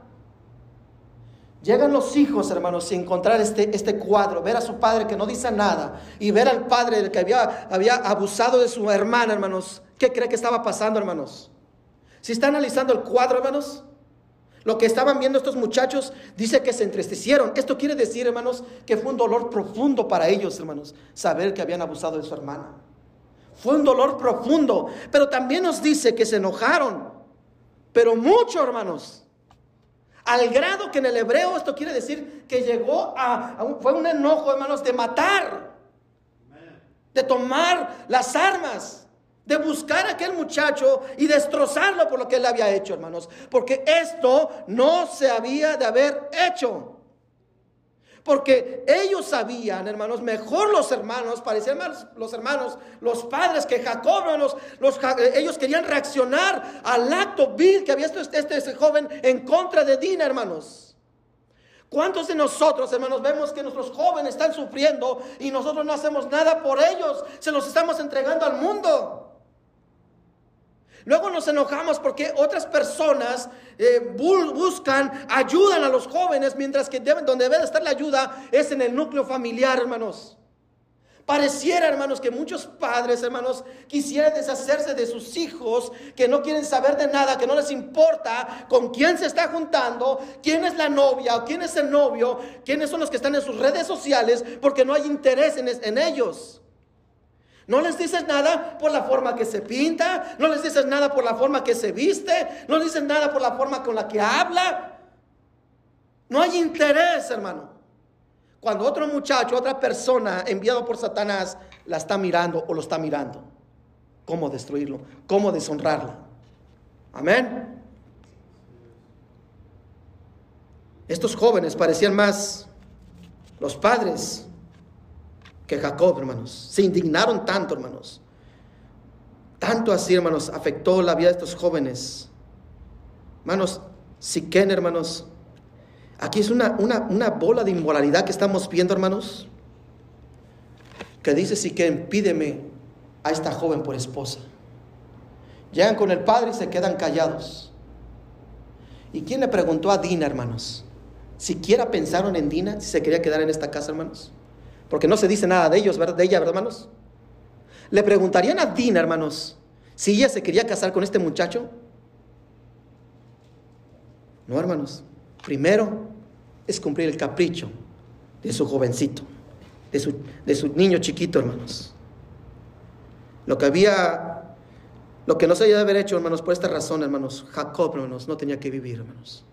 Llegan los hijos, hermanos, y encontrar este, este cuadro, ver a su padre que no dice nada y ver al padre que había, había abusado de su hermana, hermanos. ¿Qué cree que estaba pasando, hermanos? Si está analizando el cuadro, hermanos, lo que estaban viendo estos muchachos dice que se entristecieron. Esto quiere decir, hermanos, que fue un dolor profundo para ellos, hermanos, saber que habían abusado de su hermana. Fue un dolor profundo, pero también nos dice que se enojaron, pero mucho, hermanos. Al grado que en el hebreo esto quiere decir que llegó a, fue un enojo, hermanos, de matar, de tomar las armas, de buscar a aquel muchacho y destrozarlo por lo que él había hecho, hermanos. Porque esto no se había de haber hecho. Porque ellos sabían, hermanos, mejor los hermanos, parecían más los hermanos, los padres que Jacob, los, ellos querían reaccionar al acto vil que había este, este, este joven en contra de Dina, hermanos. ¿Cuántos de nosotros, hermanos, vemos que nuestros jóvenes están sufriendo y nosotros no hacemos nada por ellos? Se los estamos entregando al mundo. Luego nos enojamos porque otras personas eh, buscan, ayudan a los jóvenes, mientras que donde debe de estar la ayuda es en el núcleo familiar, hermanos. Pareciera, hermanos, que muchos padres, hermanos, quisieran deshacerse de sus hijos, que no quieren saber de nada, que no les importa con quién se está juntando, quién es la novia o quién es el novio, quiénes son los que están en sus redes sociales, porque no hay interés en ellos. No les dices nada por la forma que se pinta, no les dices nada por la forma que se viste, no les dices nada por la forma con la que habla. No hay interés, hermano. Cuando otro muchacho, otra persona enviado por Satanás la está mirando o lo está mirando, ¿cómo destruirlo? ¿Cómo deshonrarlo? Amén. Estos jóvenes parecían más los padres que Jacob, hermanos. Se indignaron tanto, hermanos. Tanto así, hermanos, afectó la vida de estos jóvenes. Hermanos, Siquén, hermanos, aquí es una, una, bola de inmoralidad que estamos viendo, hermanos. Que dice Siquén, pídeme a esta joven por esposa. Llegan con el padre y se quedan callados. ¿Y quién le preguntó a Dina, hermanos? ¿Siquiera pensaron en Dina si se quería quedar en esta casa, hermanos? Porque no se dice nada de ellos. De ella, ¿verdad, hermanos? Le preguntarían a Dina, hermanos, si ella se quería casar con este muchacho. No, hermanos. Primero es cumplir el capricho de su jovencito, de su, de su niño chiquito, hermanos. Lo que había, lo que no se había de haber hecho, hermanos, por esta razón, hermanos, Jacob, hermanos, no tenía que vivir, hermanos.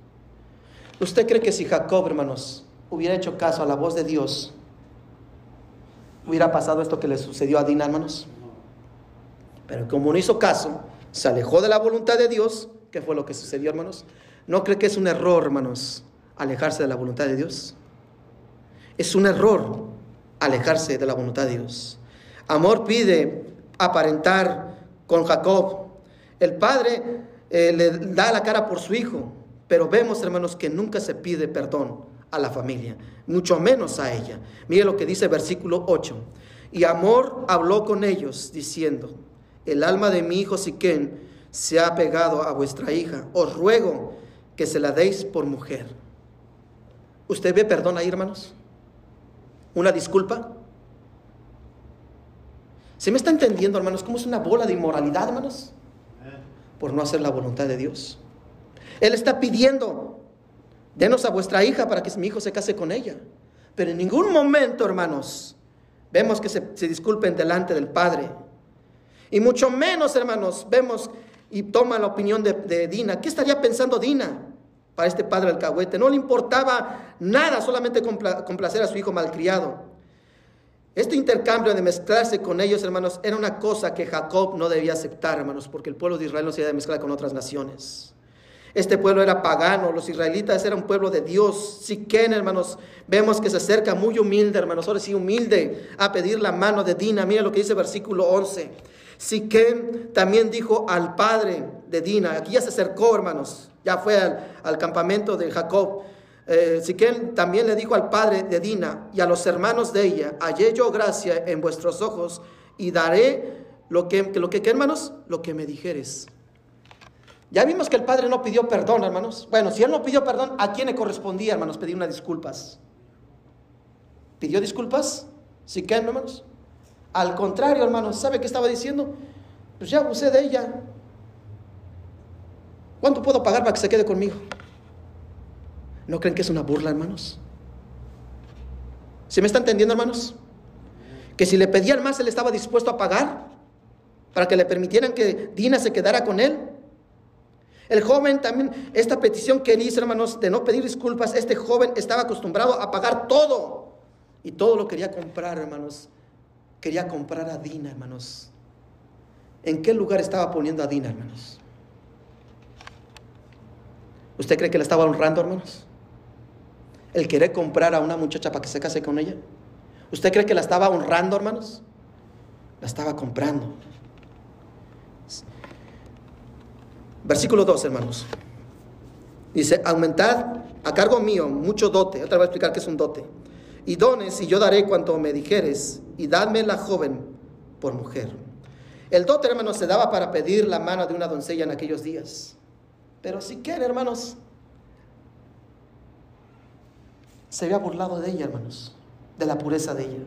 ¿Usted cree que si Jacob, hermanos, hubiera hecho caso a la voz de Dios, hubiera pasado esto que le sucedió a Dina, hermanos. Pero como no hizo caso, se alejó de la voluntad de Dios, ¿qué fue lo que sucedió, hermanos? ¿No cree que es un error, hermanos, alejarse de la voluntad de Dios? Es un error alejarse de la voluntad de Dios. Amor pide aparentar con Jacob. El padre eh, le da la cara por su hijo, pero vemos, hermanos, que nunca se pide perdón a la familia, mucho menos a ella. Mire lo que dice versículo 8. Y Amor habló con ellos diciendo, el alma de mi hijo Siquén se ha pegado a vuestra hija, os ruego que se la deis por mujer. ¿Usted ve perdón ahí, hermanos? ¿Una disculpa? ¿Se me está entendiendo, hermanos, cómo es una bola de inmoralidad, hermanos? Por no hacer la voluntad de Dios. Él está pidiendo, denos a vuestra hija para que mi hijo se case con ella. Pero en ningún momento, hermanos, vemos que se, disculpen delante del Padre. Y mucho menos, hermanos, vemos y toma la opinión de, Dina. ¿Qué estaría pensando Dina? para este padre alcahuete. No le importaba nada, solamente complacer a su hijo malcriado. Este intercambio de mezclarse con ellos, hermanos, era una cosa que Jacob no debía aceptar, hermanos, porque el pueblo de Israel no se debe mezclar con otras naciones. Este pueblo era pagano, los israelitas eran un pueblo de Dios. Siquén, hermanos, vemos que se acerca muy humilde, hermanos, ahora sí humilde a pedir la mano de Dina. Mira lo que dice versículo 11. Siquén también dijo al padre de Dina, aquí ya se acercó, hermanos, ya fue al, campamento de Jacob. Eh, Siquén también le dijo al padre de Dina y a los hermanos de ella, hallé yo gracia en vuestros ojos y daré lo que, lo que, ¿qué, hermanos? Lo que me dijeres. Ya vimos que el padre no pidió perdón, hermanos. Bueno, si él no pidió perdón, ¿a quién le correspondía, hermanos, pedir unas disculpas? ¿Pidió disculpas? Siquén, hermanos. Al contrario, hermanos, ¿sabe qué estaba diciendo? Pues ya abusé de ella. ¿Cuánto puedo pagar para que se quede conmigo? ¿No creen que es una burla, hermanos? ¿Se me está entendiendo, hermanos? Que si le pedían más, él estaba dispuesto a pagar para que le permitieran que Dina se quedara con él. El joven también, esta petición que él hizo, hermanos, de no pedir disculpas, este joven estaba acostumbrado a pagar todo. Y todo lo quería comprar, hermanos quería comprar a Dina, hermanos. ¿En qué lugar estaba poniendo a Dina, hermanos? ¿Usted cree que la estaba honrando, hermanos? El querer comprar a una muchacha para que se case con ella. ¿Usted cree que la estaba honrando, hermanos? La estaba comprando. Versículo 2, hermanos. Dice, aumentad a cargo mío mucho dote. Otra vez voy a explicar qué es un dote y dones, y yo daré cuanto me dijeres, y dadme la joven por mujer. El dote, hermanos, se daba para pedir la mano de una doncella en aquellos días. Pero si hermanos, se había burlado de ella, hermanos, de la pureza de ella.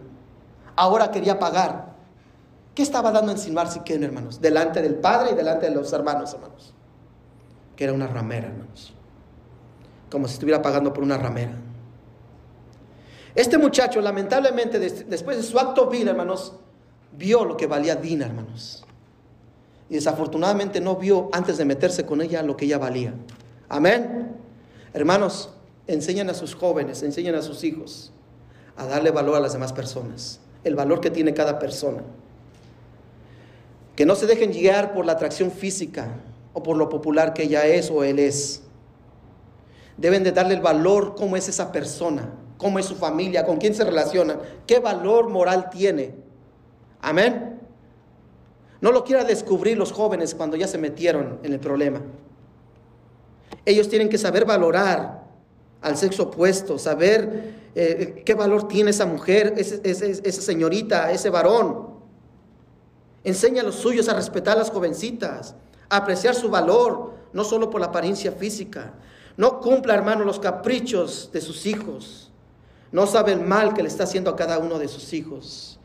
Ahora quería pagar. ¿Qué estaba dando en Silmar Siquén, hermanos? Delante del padre y delante de los hermanos, hermanos. Que era una ramera, hermanos. Como si estuviera pagando por una ramera. Este muchacho, lamentablemente, después de su acto vil, hermanos, vio lo que valía Dina, hermanos. Y desafortunadamente no vio antes de meterse con ella lo que ella valía. Amén. Hermanos, enseñan a sus jóvenes, enseñan a sus hijos a darle valor a las demás personas, el valor que tiene cada persona. Que no se dejen guiar por la atracción física o por lo popular que ella es o él es. Deben de darle el valor como es esa persona cómo es su familia, con quién se relaciona, qué valor moral tiene. Amén. No lo quiera descubrir los jóvenes cuando ya se metieron en el problema. Ellos tienen que saber valorar al sexo opuesto, saber eh, qué valor tiene esa mujer, esa señorita, ese varón. Enseña a los suyos a respetar a las jovencitas, apreciar su valor, no solo por la apariencia física. No cumpla, hermano, los caprichos de sus hijos. No sabe el mal que le está haciendo a cada uno de sus hijos.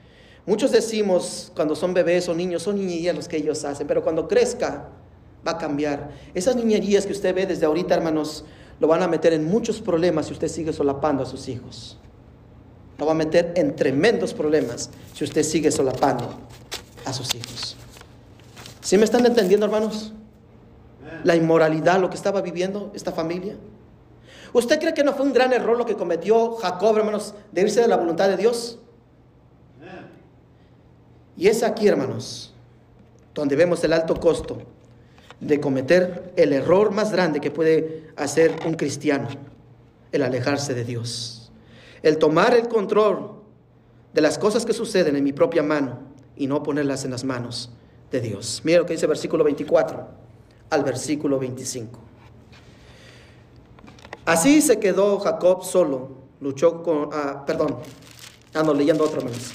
Muchos decimos cuando son bebés o niños, son niñerías los que ellos hacen, pero cuando crezca va a cambiar. Esas niñerías que usted ve desde ahorita, hermanos, lo van a meter en muchos problemas si usted sigue solapando a sus hijos. Lo va a meter en tremendos problemas si usted sigue solapando a sus hijos. ¿Sí me están entendiendo, hermanos? La inmoralidad, lo que estaba viviendo esta familia. ¿Usted cree que no fue un gran error lo que cometió Jacob, hermanos, de irse de la voluntad de Dios? Y es aquí, hermanos, donde vemos el alto costo de cometer el error más grande que puede hacer un cristiano, el alejarse de Dios. El tomar el control de las cosas que suceden en mi propia mano y no ponerlas en las manos de Dios. Mira lo que dice versículo 24 al versículo 25. Así se quedó Jacob solo, luchó con, ah, perdón, ando leyendo otro menos.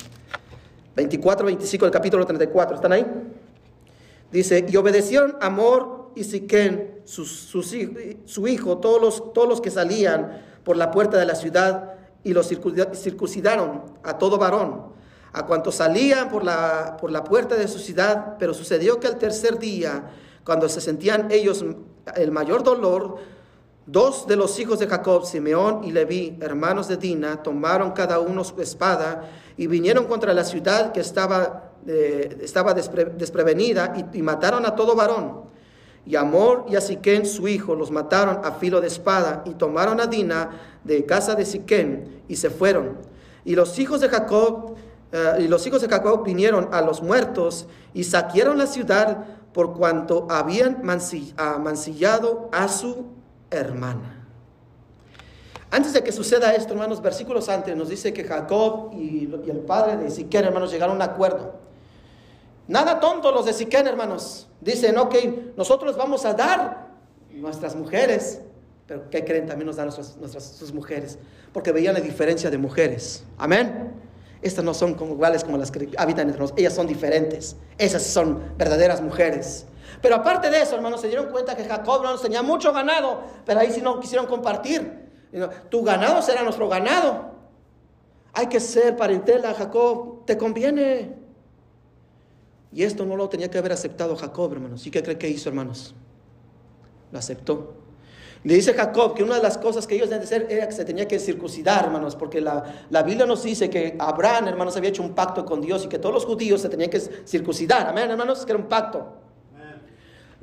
24, 25 del capítulo 34, ¿están ahí? Dice, y obedecieron Amor y Siquén, su, su, hijo, todos los, todos los que salían por la puerta de la ciudad y los circuncidaron a todo varón, a cuantos salían por la, por la puerta de su ciudad, pero sucedió que al tercer día, cuando se sentían ellos el mayor dolor, dos de los hijos de Jacob, Simeón y Leví, hermanos de Dina, tomaron cada uno su espada y vinieron contra la ciudad que estaba, eh, estaba desprevenida y, y, mataron a todo varón. Y Amor y a Siquén, su hijo, los mataron a filo de espada y tomaron a Dina de casa de Siquén y se fueron. Y los hijos de Jacob eh, y los hijos de Jacob vinieron a los muertos y saquearon la ciudad por cuanto habían ah, mancillado a su hermana. Antes de que suceda esto, hermanos, versículos antes nos dice que Jacob y, el padre de Siquén, hermanos, llegaron a un acuerdo. Nada tonto los de Siquén, hermanos. Dicen, ok, nosotros vamos a dar nuestras mujeres. Pero ¿qué creen? También nos dan nuestras, nuestras sus mujeres. Porque veían la diferencia de mujeres. Amén. Estas no son como iguales como las que habitan entre nosotros. Ellas son diferentes. Esas son verdaderas mujeres. Pero aparte de eso, hermanos, se dieron cuenta que Jacob, hermanos, tenía mucho ganado. Pero ahí sí no quisieron compartir. Tu ganado será nuestro ganado. Hay que ser parentela, Jacob. Te conviene. Y esto no lo tenía que haber aceptado Jacob, hermanos. ¿Y qué cree que hizo, hermanos? Lo aceptó. Le dice Jacob que una de las cosas que ellos deben de hacer era que se tenía que circuncidar, hermanos, porque la, la, Biblia nos dice que Abraham, hermanos, había hecho un pacto con Dios y que todos los judíos se tenían que circuncidar. Amén, hermanos, que era un pacto.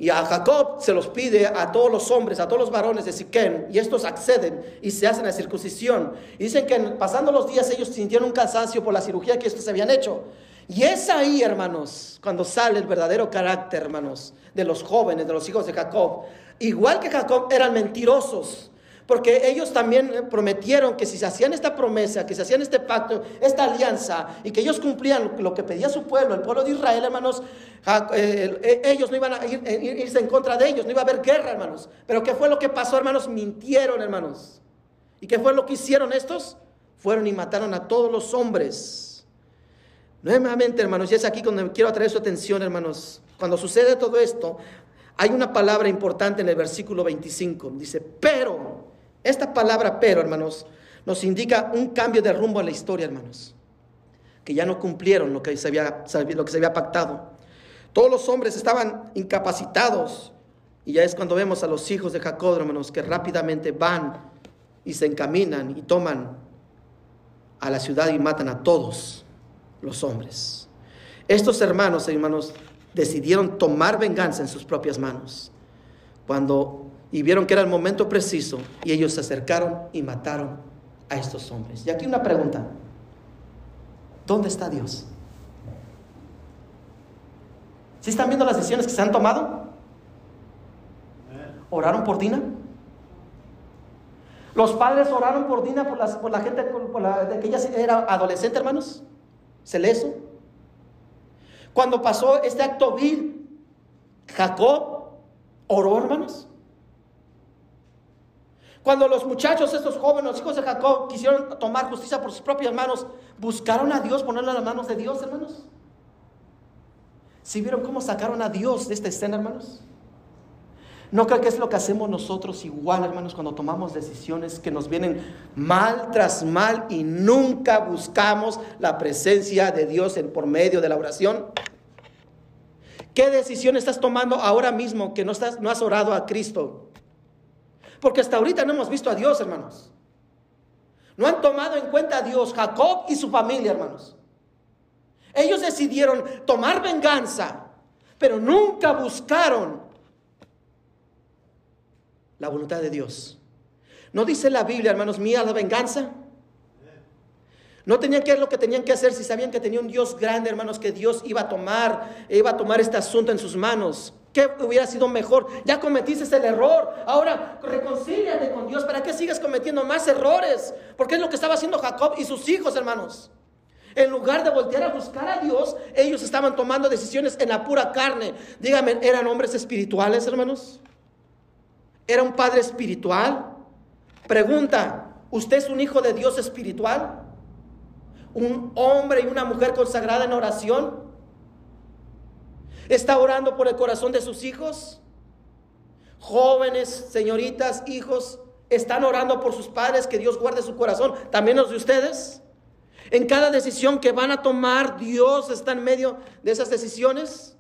Y a Jacob se los pide a todos los hombres, a todos los varones de Siquem, y estos acceden y se hacen la circuncisión. Y dicen que pasando los días ellos sintieron un cansancio por la cirugía que estos habían hecho. Y es ahí, hermanos, cuando sale el verdadero carácter, hermanos, de los jóvenes, de los hijos de Jacob. Igual que Jacob, eran mentirosos. Porque ellos también eh, prometieron que si se hacían esta promesa, que se hacían este pacto, esta alianza, y que ellos cumplían lo que pedía su pueblo, el pueblo de Israel, hermanos, eh, eh, ellos no iban a ir, irse en contra de ellos, no iba a haber guerra, hermanos. Pero ¿qué fue lo que pasó, hermanos? Mintieron, hermanos. ¿Y qué fue lo que hicieron estos? Fueron y mataron a todos los hombres Nuevamente, hermanos, y es aquí donde quiero atraer su atención, hermanos. Cuando sucede todo esto, hay una palabra importante en el versículo 25. Dice, pero, esta palabra pero, hermanos, nos indica un cambio de rumbo a la historia, hermanos. Que ya no cumplieron lo que se había, lo que se había pactado. Todos los hombres estaban incapacitados. Y ya es cuando vemos a los hijos de Jacob, hermanos, que rápidamente van y se encaminan y toman a la ciudad y matan a todos los hombres. Estos hermanos, hermanos, decidieron tomar venganza en sus propias manos. Cuando y vieron que era el momento preciso y ellos se acercaron y mataron a estos hombres. Y aquí una pregunta. ¿Dónde está Dios? ¿Sí están viendo las decisiones que se han tomado? ¿Oraron por Dina? ¿Los padres oraron por Dina, por, por la gente, por la, que ella era adolescente, hermanos? ¿Se lee eso? Cuando pasó este acto vil, Jacob oró, hermanos. Cuando los muchachos, estos jóvenes, los hijos de Jacob, quisieron tomar justicia por sus propias manos, buscaron a Dios, ponerlo en las manos de Dios, hermanos. ¿Sí vieron cómo sacaron a Dios de esta escena, hermanos? No creo que es lo que hacemos nosotros igual, hermanos, cuando tomamos decisiones que nos vienen mal tras mal y nunca buscamos la presencia de Dios en, por medio de la oración. ¿Qué decisión estás tomando ahora mismo que no, estás, no has orado a Cristo? Porque hasta ahorita no hemos visto a Dios, hermanos. No han tomado en cuenta a Dios, Jacob y su familia, hermanos. Ellos decidieron tomar venganza, pero nunca buscaron la voluntad de Dios. ¿No dice la Biblia, hermanos mías, la venganza? No tenían que hacer lo que tenían que hacer si sabían que tenía un Dios grande, hermanos, que Dios iba a tomar, iba a tomar este asunto en sus manos. ¿Qué hubiera sido mejor? Ya cometiste el error. Ahora reconcíliate con Dios. ¿Para qué sigas cometiendo más errores? Porque es lo que estaba haciendo Jacob y sus hijos, hermanos. En lugar de voltear a buscar a Dios, ellos estaban tomando decisiones en la pura carne. Dígame, ¿eran hombres espirituales, hermanos? ¿Era un padre espiritual? Pregunta, ¿usted es un hijo de Dios espiritual? ¿Un hombre y una mujer consagrada en oración? ¿Está orando por el corazón de sus hijos? Jóvenes, señoritas, hijos, están orando por sus padres, que Dios guarde su corazón, también los de ustedes. En cada decisión que van a tomar, Dios está en medio de esas decisiones.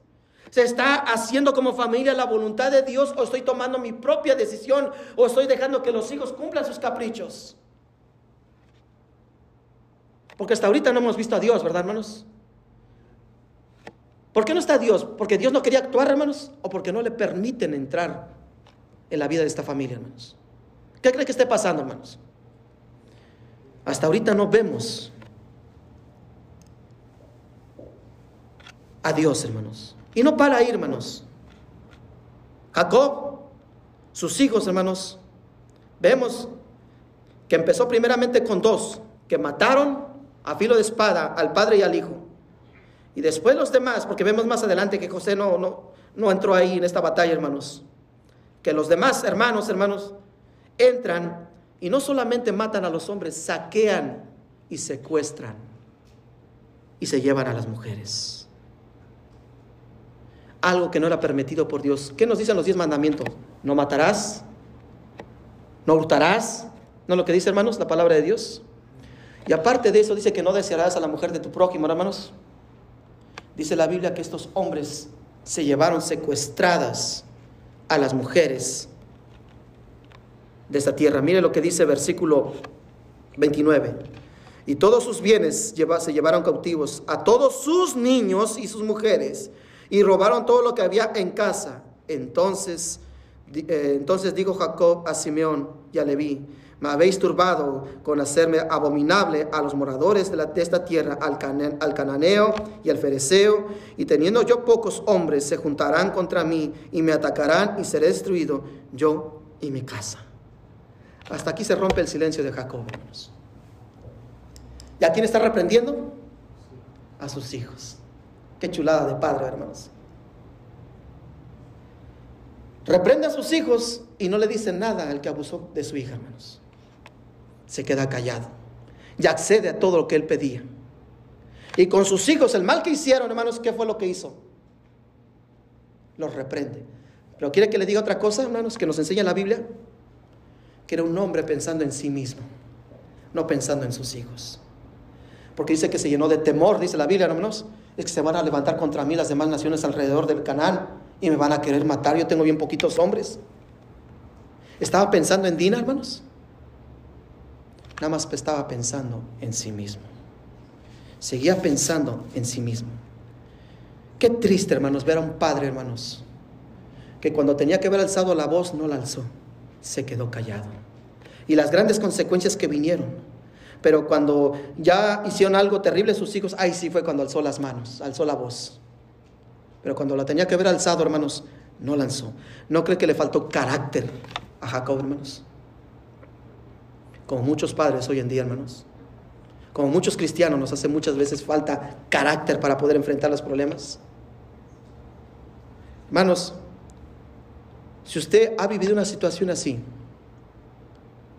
¿Se está haciendo como familia la voluntad de Dios o estoy tomando mi propia decisión o estoy dejando que los hijos cumplan sus caprichos? Porque hasta ahorita no hemos visto a Dios, ¿verdad, hermanos? ¿Por qué no está Dios? ¿Porque Dios no quería actuar, hermanos? ¿O porque no le permiten entrar en la vida de esta familia, hermanos? ¿Qué cree que esté pasando, hermanos? Hasta ahorita no vemos a Dios, hermanos. Y no para ahí, hermanos. Jacob, sus hijos, hermanos, vemos que empezó primeramente con dos, que mataron a filo de espada al padre y al hijo. Y después los demás, porque vemos más adelante que José no, no, no entró ahí en esta batalla, hermanos. Que los demás hermanos, hermanos, entran y no solamente matan a los hombres, saquean y secuestran y se llevan a las mujeres algo que no era permitido por Dios. ¿Qué nos dicen los diez mandamientos? No matarás, no hurtarás, ¿no lo que dice hermanos la palabra de Dios? Y aparte de eso dice que no desearás a la mujer de tu prójimo, hermanos. Dice la Biblia que estos hombres se llevaron secuestradas a las mujeres de esta tierra. Mire lo que dice versículo 29. Y todos sus bienes se llevaron cautivos, a todos sus niños y sus mujeres, y robaron todo lo que había en casa. Entonces, eh, entonces dijo Jacob a Simeón y a Leví, me habéis turbado con hacerme abominable a los moradores de, la, esta tierra, al, cananeo y al fereceo, y teniendo yo pocos hombres, se juntarán contra mí y me atacarán y seré destruido yo y mi casa. Hasta aquí se rompe el silencio de Jacob. ¿Y a quién está reprendiendo? A sus hijos. Qué chulada de padre, hermanos. Reprende a sus hijos y no le dice nada al que abusó de su hija, hermanos. Se queda callado y accede a todo lo que él pedía. Y con sus hijos, el mal que hicieron, hermanos, ¿qué fue lo que hizo? Los reprende. Pero quiere que le diga otra cosa, hermanos, que nos enseña la Biblia. Que era un hombre pensando en sí mismo, no pensando en sus hijos. Porque dice que se llenó de temor, dice la Biblia, hermanos es que se van a levantar contra mí las demás naciones alrededor del Canaán y me van a querer matar. Yo tengo bien poquitos hombres. ¿Estaba pensando en Dina, hermanos? Nada más estaba pensando en sí mismo. Seguía pensando en sí mismo. Qué triste, hermanos, ver a un padre, hermanos, que cuando tenía que haber alzado la voz no la alzó, se quedó callado. Y las grandes consecuencias que vinieron pero cuando ya hicieron algo terrible sus hijos, ahí sí fue cuando alzó las manos, alzó la voz. Pero cuando la tenía que haber alzado, hermanos, no lanzó. ¿No cree que le faltó carácter a Jacob, hermanos? Como muchos padres hoy en día, hermanos. Como muchos cristianos nos hace muchas veces falta carácter para poder enfrentar los problemas. Hermanos, si usted ha vivido una situación así,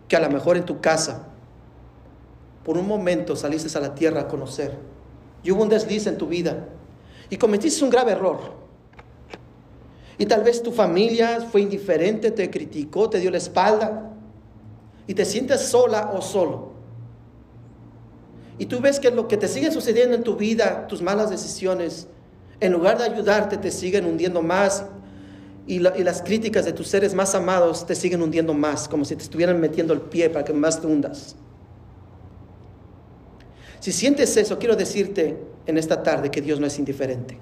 que a lo mejor en tu casa por un momento saliste a la tierra a conocer y hubo un desliz en tu vida y cometiste un grave error. Y tal vez tu familia fue indiferente, te criticó, te dio la espalda y te sientes sola o solo. Y tú ves que lo que te sigue sucediendo en tu vida, tus malas decisiones, en lugar de ayudarte, te siguen hundiendo más. Y, las críticas de tus seres más amados te siguen hundiendo más, como si te estuvieran metiendo el pie para que más te hundas. Si sientes eso, quiero decirte en esta tarde que Dios no es indiferente.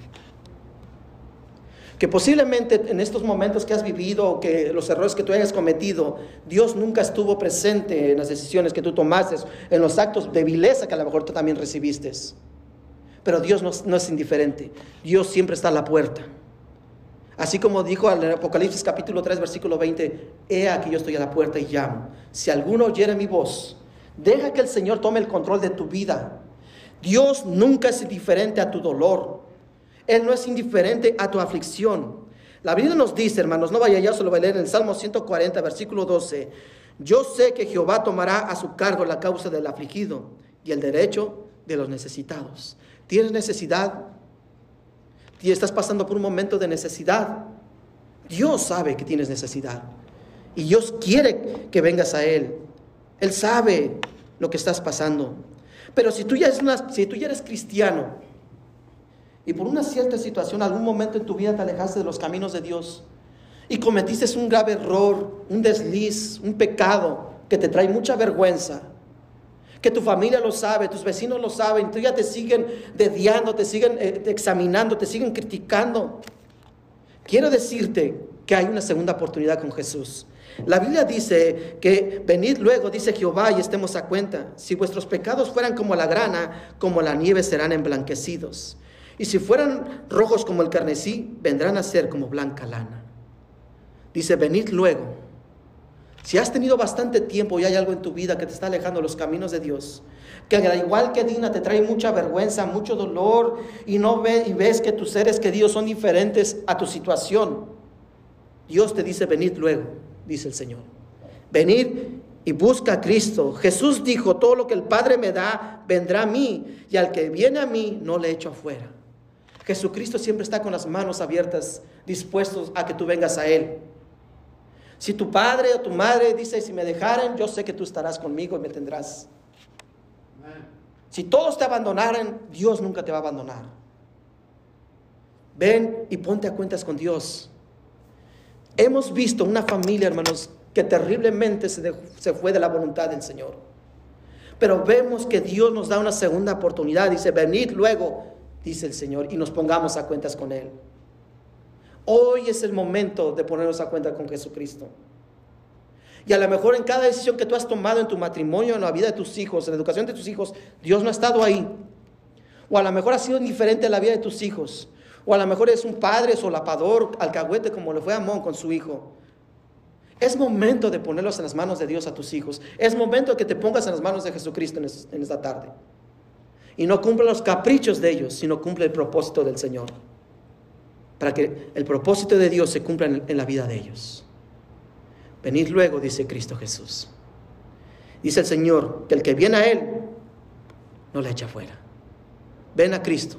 Que posiblemente en estos momentos que has vivido, que los errores que tú hayas cometido, Dios nunca estuvo presente en las decisiones que tú tomaste, en los actos de vileza que a lo mejor tú también recibiste. Pero Dios no, no es indiferente. Dios siempre está a la puerta. Así como dijo en Apocalipsis capítulo 3, versículo 20, He aquí yo estoy a la puerta y llamo. Si alguno oyere mi voz Deja que el Señor tome el control de tu vida. Dios nunca es indiferente a tu dolor. Él no es indiferente a tu aflicción. La Biblia nos dice, hermanos, no vaya ya, solo voy a leer en el Salmo 140, versículo 12. Yo sé que Jehová tomará a su cargo la causa del afligido y el derecho de los necesitados. ¿Tienes necesidad? ¿Y estás pasando por un momento de necesidad? Dios sabe que tienes necesidad. Y Dios quiere que vengas a Él. Él sabe lo que estás pasando. Pero si tú ya eres, si tú ya eres cristiano y por una cierta situación, algún momento en tu vida te alejaste de los caminos de Dios y cometiste un grave error, un desliz, un pecado que te trae mucha vergüenza, que tu familia lo sabe, tus vecinos lo saben, tú ya te siguen dediando, te siguen eh, examinando, te siguen criticando. Quiero decirte que hay una segunda oportunidad con Jesús. La Biblia dice que venid luego, dice Jehová, y estemos a cuenta. Si vuestros pecados fueran como la grana, como la nieve serán emblanquecidos. Y si fueran rojos como el carnesí, vendrán a ser como blanca lana. Dice, venid luego. Si has tenido bastante tiempo y hay algo en tu vida que te está alejando de los caminos de Dios, que al igual que Dina te trae mucha vergüenza, mucho dolor y no ve, y ves que tus seres queridos son diferentes a tu situación, Dios te dice, venid luego, dice el Señor. Venid y busca a Cristo. Jesús dijo, todo lo que el Padre me da, vendrá a mí, y al que viene a mí, no le echo afuera. Jesucristo siempre está con las manos abiertas, dispuestos a que tú vengas a Él. Si tu padre o tu madre dice, si me dejaran, yo sé que tú estarás conmigo y me tendrás. Si todos te abandonaran, Dios nunca te va a abandonar. Ven y ponte a cuentas con Dios. Hemos visto una familia, hermanos, que terriblemente se, se fue de la voluntad del Señor. Pero vemos que Dios nos da una segunda oportunidad. Dice, venid luego, dice el Señor, y nos pongamos a cuentas con Él. Hoy es el momento de ponernos a cuenta con Jesucristo. Y a lo mejor en cada decisión que tú has tomado en tu matrimonio, en la vida de tus hijos, en la educación de tus hijos, Dios no ha estado ahí. O a lo mejor ha sido indiferente a la vida de tus hijos. O a lo mejor es un padre solapador, alcahuete, como le fue a Amón con su hijo. Es momento de ponerlos en las manos de Dios a tus hijos. Es momento de que te pongas en las manos de Jesucristo en esta tarde. Y no cumple los caprichos de ellos, sino cumple el propósito del Señor para que el propósito de Dios se cumpla en, la vida de ellos. Venid luego, dice Cristo Jesús. Dice el Señor que el que viene a Él no le echa fuera. Ven a Cristo.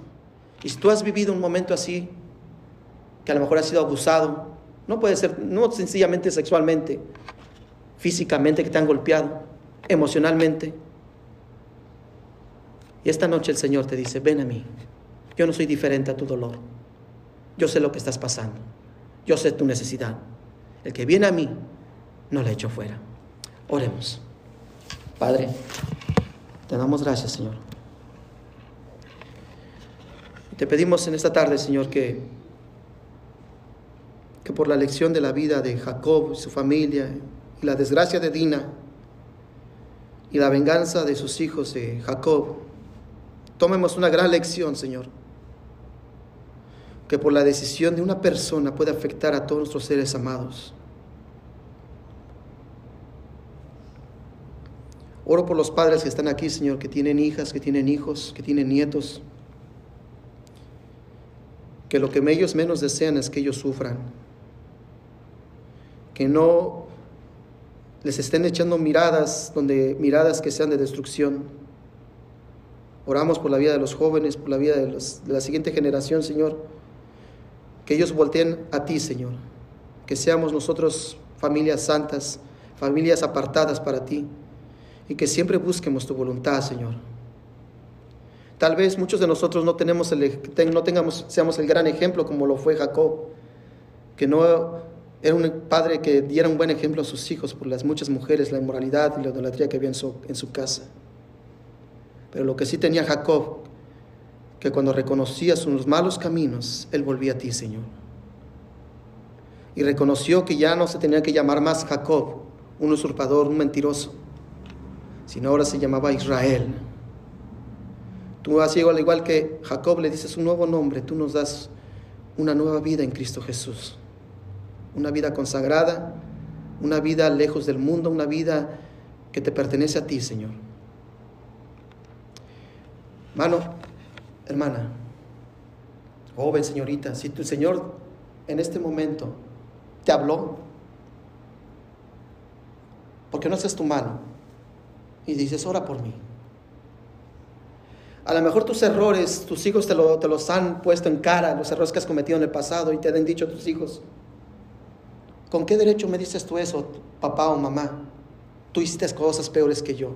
Y si tú has vivido un momento así, que a lo mejor has sido abusado, no puede ser, no sencillamente sexualmente, físicamente que te han golpeado, emocionalmente. Y esta noche el Señor te dice, ven a mí, yo no soy diferente a tu dolor. Yo sé lo que estás pasando. Yo sé tu necesidad. El que viene a mí, no le echo fuera. Oremos. Padre, te damos gracias, Señor. Te pedimos en esta tarde, Señor, que, que por la lección de la vida de Jacob y su familia, y la desgracia de Dina, y la venganza de sus hijos de Jacob, tomemos una gran lección, Señor que por la decisión de una persona puede afectar a todos nuestros seres amados. Oro por los padres que están aquí, Señor, que tienen hijas, que tienen hijos, que tienen nietos. Que lo que ellos menos desean es que ellos sufran. Que no les estén echando miradas donde miradas que sean de destrucción. Oramos por la vida de los jóvenes, por la vida de, la siguiente generación, Señor que ellos volteen a ti, Señor. Que seamos nosotros familias santas, familias apartadas para ti. Y que siempre busquemos tu voluntad, Señor. Tal vez muchos de nosotros no, tengamos, seamos el gran ejemplo como lo fue Jacob, que no era un padre que diera un buen ejemplo a sus hijos por las muchas mujeres, la inmoralidad y la idolatría que había en su, en su casa. Pero lo que sí tenía Jacob, que cuando reconocía sus malos caminos, Él volvía a ti, Señor. Y reconoció que ya no se tenía que llamar más Jacob, un usurpador, un mentiroso, sino ahora se llamaba Israel. Tú has llegado al igual que Jacob le dices un nuevo nombre, tú nos das una nueva vida en Cristo Jesús. Una vida consagrada, una vida lejos del mundo, una vida que te pertenece a ti, Señor. Mano, Hermana, joven señorita, si tu Señor en este momento te habló, ¿por qué no haces tu mano? Y dices, ora por mí. A lo mejor tus errores, tus hijos te, los han puesto en cara, los errores que has cometido en el pasado y te han dicho a tus hijos, ¿Con qué derecho me dices tú eso, papá o mamá? Tú hiciste cosas peores que yo.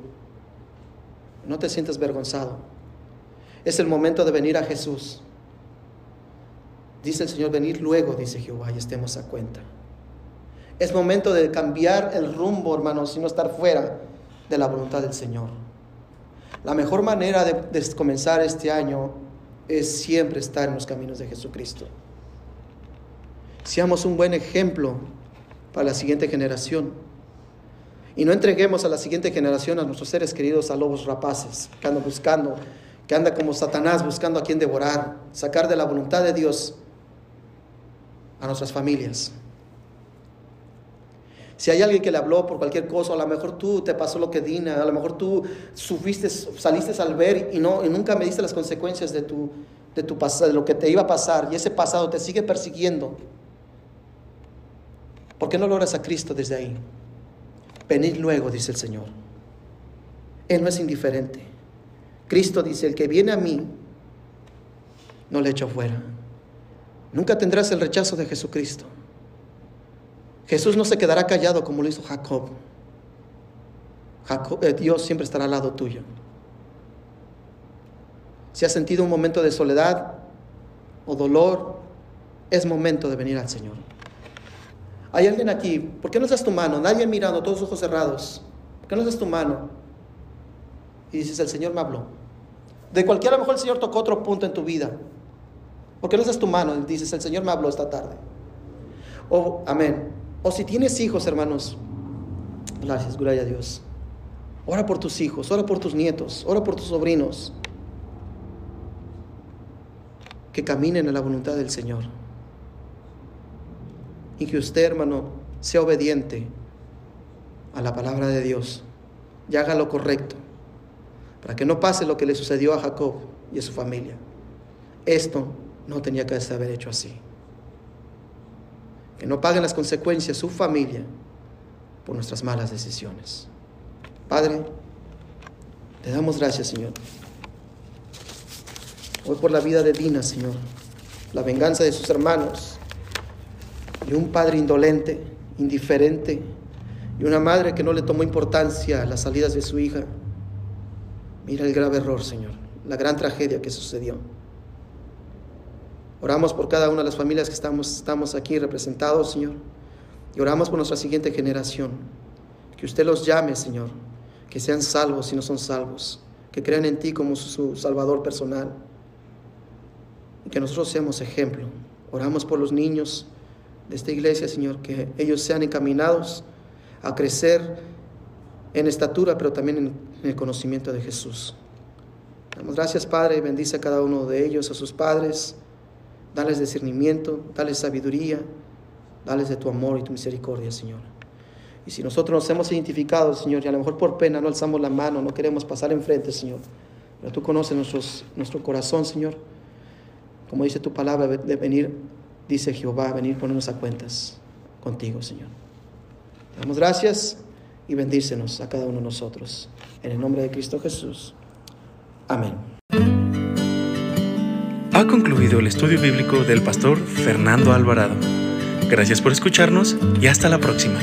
No te sientes vergonzado. Es el momento de venir a Jesús. Dice el Señor, venir luego, dice Jehová, y estemos a cuenta. Es momento de cambiar el rumbo, hermanos, y no estar fuera de la voluntad del Señor. La mejor manera de, comenzar este año es siempre estar en los caminos de Jesucristo. Seamos un buen ejemplo para la siguiente generación. Y no entreguemos a la siguiente generación a nuestros seres queridos a lobos rapaces, que andan buscando, que anda como Satanás buscando a quien devorar, sacar de la voluntad de Dios a nuestras familias. Si hay alguien que le habló por cualquier cosa, a lo mejor tú te pasó lo que Dina, a lo mejor tú sufriste, saliste al ver y, no, y nunca me diste las consecuencias de, tu, de, tu, de lo que te iba a pasar y ese pasado te sigue persiguiendo. ¿Por qué no lo oras a Cristo desde ahí? Venid luego, dice el Señor. Él no es indiferente. Cristo dice, el que viene a mí, no le echo fuera. Nunca tendrás el rechazo de Jesucristo. Jesús no se quedará callado como lo hizo Jacob. Eh, Dios siempre estará al lado tuyo. Si has sentido un momento de soledad o dolor, es momento de venir al Señor. Hay alguien aquí, ¿por qué no das tu mano? Nadie mirando, todos ojos cerrados. ¿Por qué no das tu mano? Y dices, el Señor me habló. De cualquier, a lo mejor el Señor tocó otro punto en tu vida. ¿Por qué no das tu mano? Y dices, el Señor me habló esta tarde. O, amén. O si tienes hijos, hermanos, gracias, gloria a Dios. Ora por tus hijos, ora por tus nietos, ora por tus sobrinos. Que caminen en la voluntad del Señor y que usted, hermano, sea obediente a la palabra de Dios y haga lo correcto, para que no pase lo que le sucedió a Jacob y a su familia. Esto no tenía que haber hecho así. Que no paguen las consecuencias su familia por nuestras malas decisiones. Padre, te damos gracias, Señor. Hoy por la vida de Dina, Señor, la venganza de sus hermanos, y un padre indolente, indiferente, y una madre que no le tomó importancia a las salidas de su hija. Mira el grave error, Señor, la gran tragedia que sucedió. Oramos por cada una de las familias que estamos, estamos aquí representados, Señor, y oramos por nuestra siguiente generación. Que usted los llame, Señor, que sean salvos si no son salvos, que crean en ti como su Salvador personal, y que nosotros seamos ejemplo. Oramos por los niños, de esta iglesia, Señor, que ellos sean encaminados a crecer en estatura, pero también en, el conocimiento de Jesús. Damos gracias, Padre, bendice a cada uno de ellos, a sus padres. Dales discernimiento, dales sabiduría, dales de tu amor y tu misericordia, Señor. Y si nosotros nos hemos identificado, Señor, y a lo mejor por pena no alzamos la mano, no queremos pasar enfrente, Señor, pero tú conoces nuestro corazón, Señor, como dice tu palabra, de venir dice Jehová, venir ponernos a cuentas contigo, Señor. Te damos gracias y bendícenos a cada uno de nosotros. En el nombre de Cristo Jesús. Amén. Ha concluido el estudio bíblico del pastor Fernando Alvarado. Gracias por escucharnos y hasta la próxima.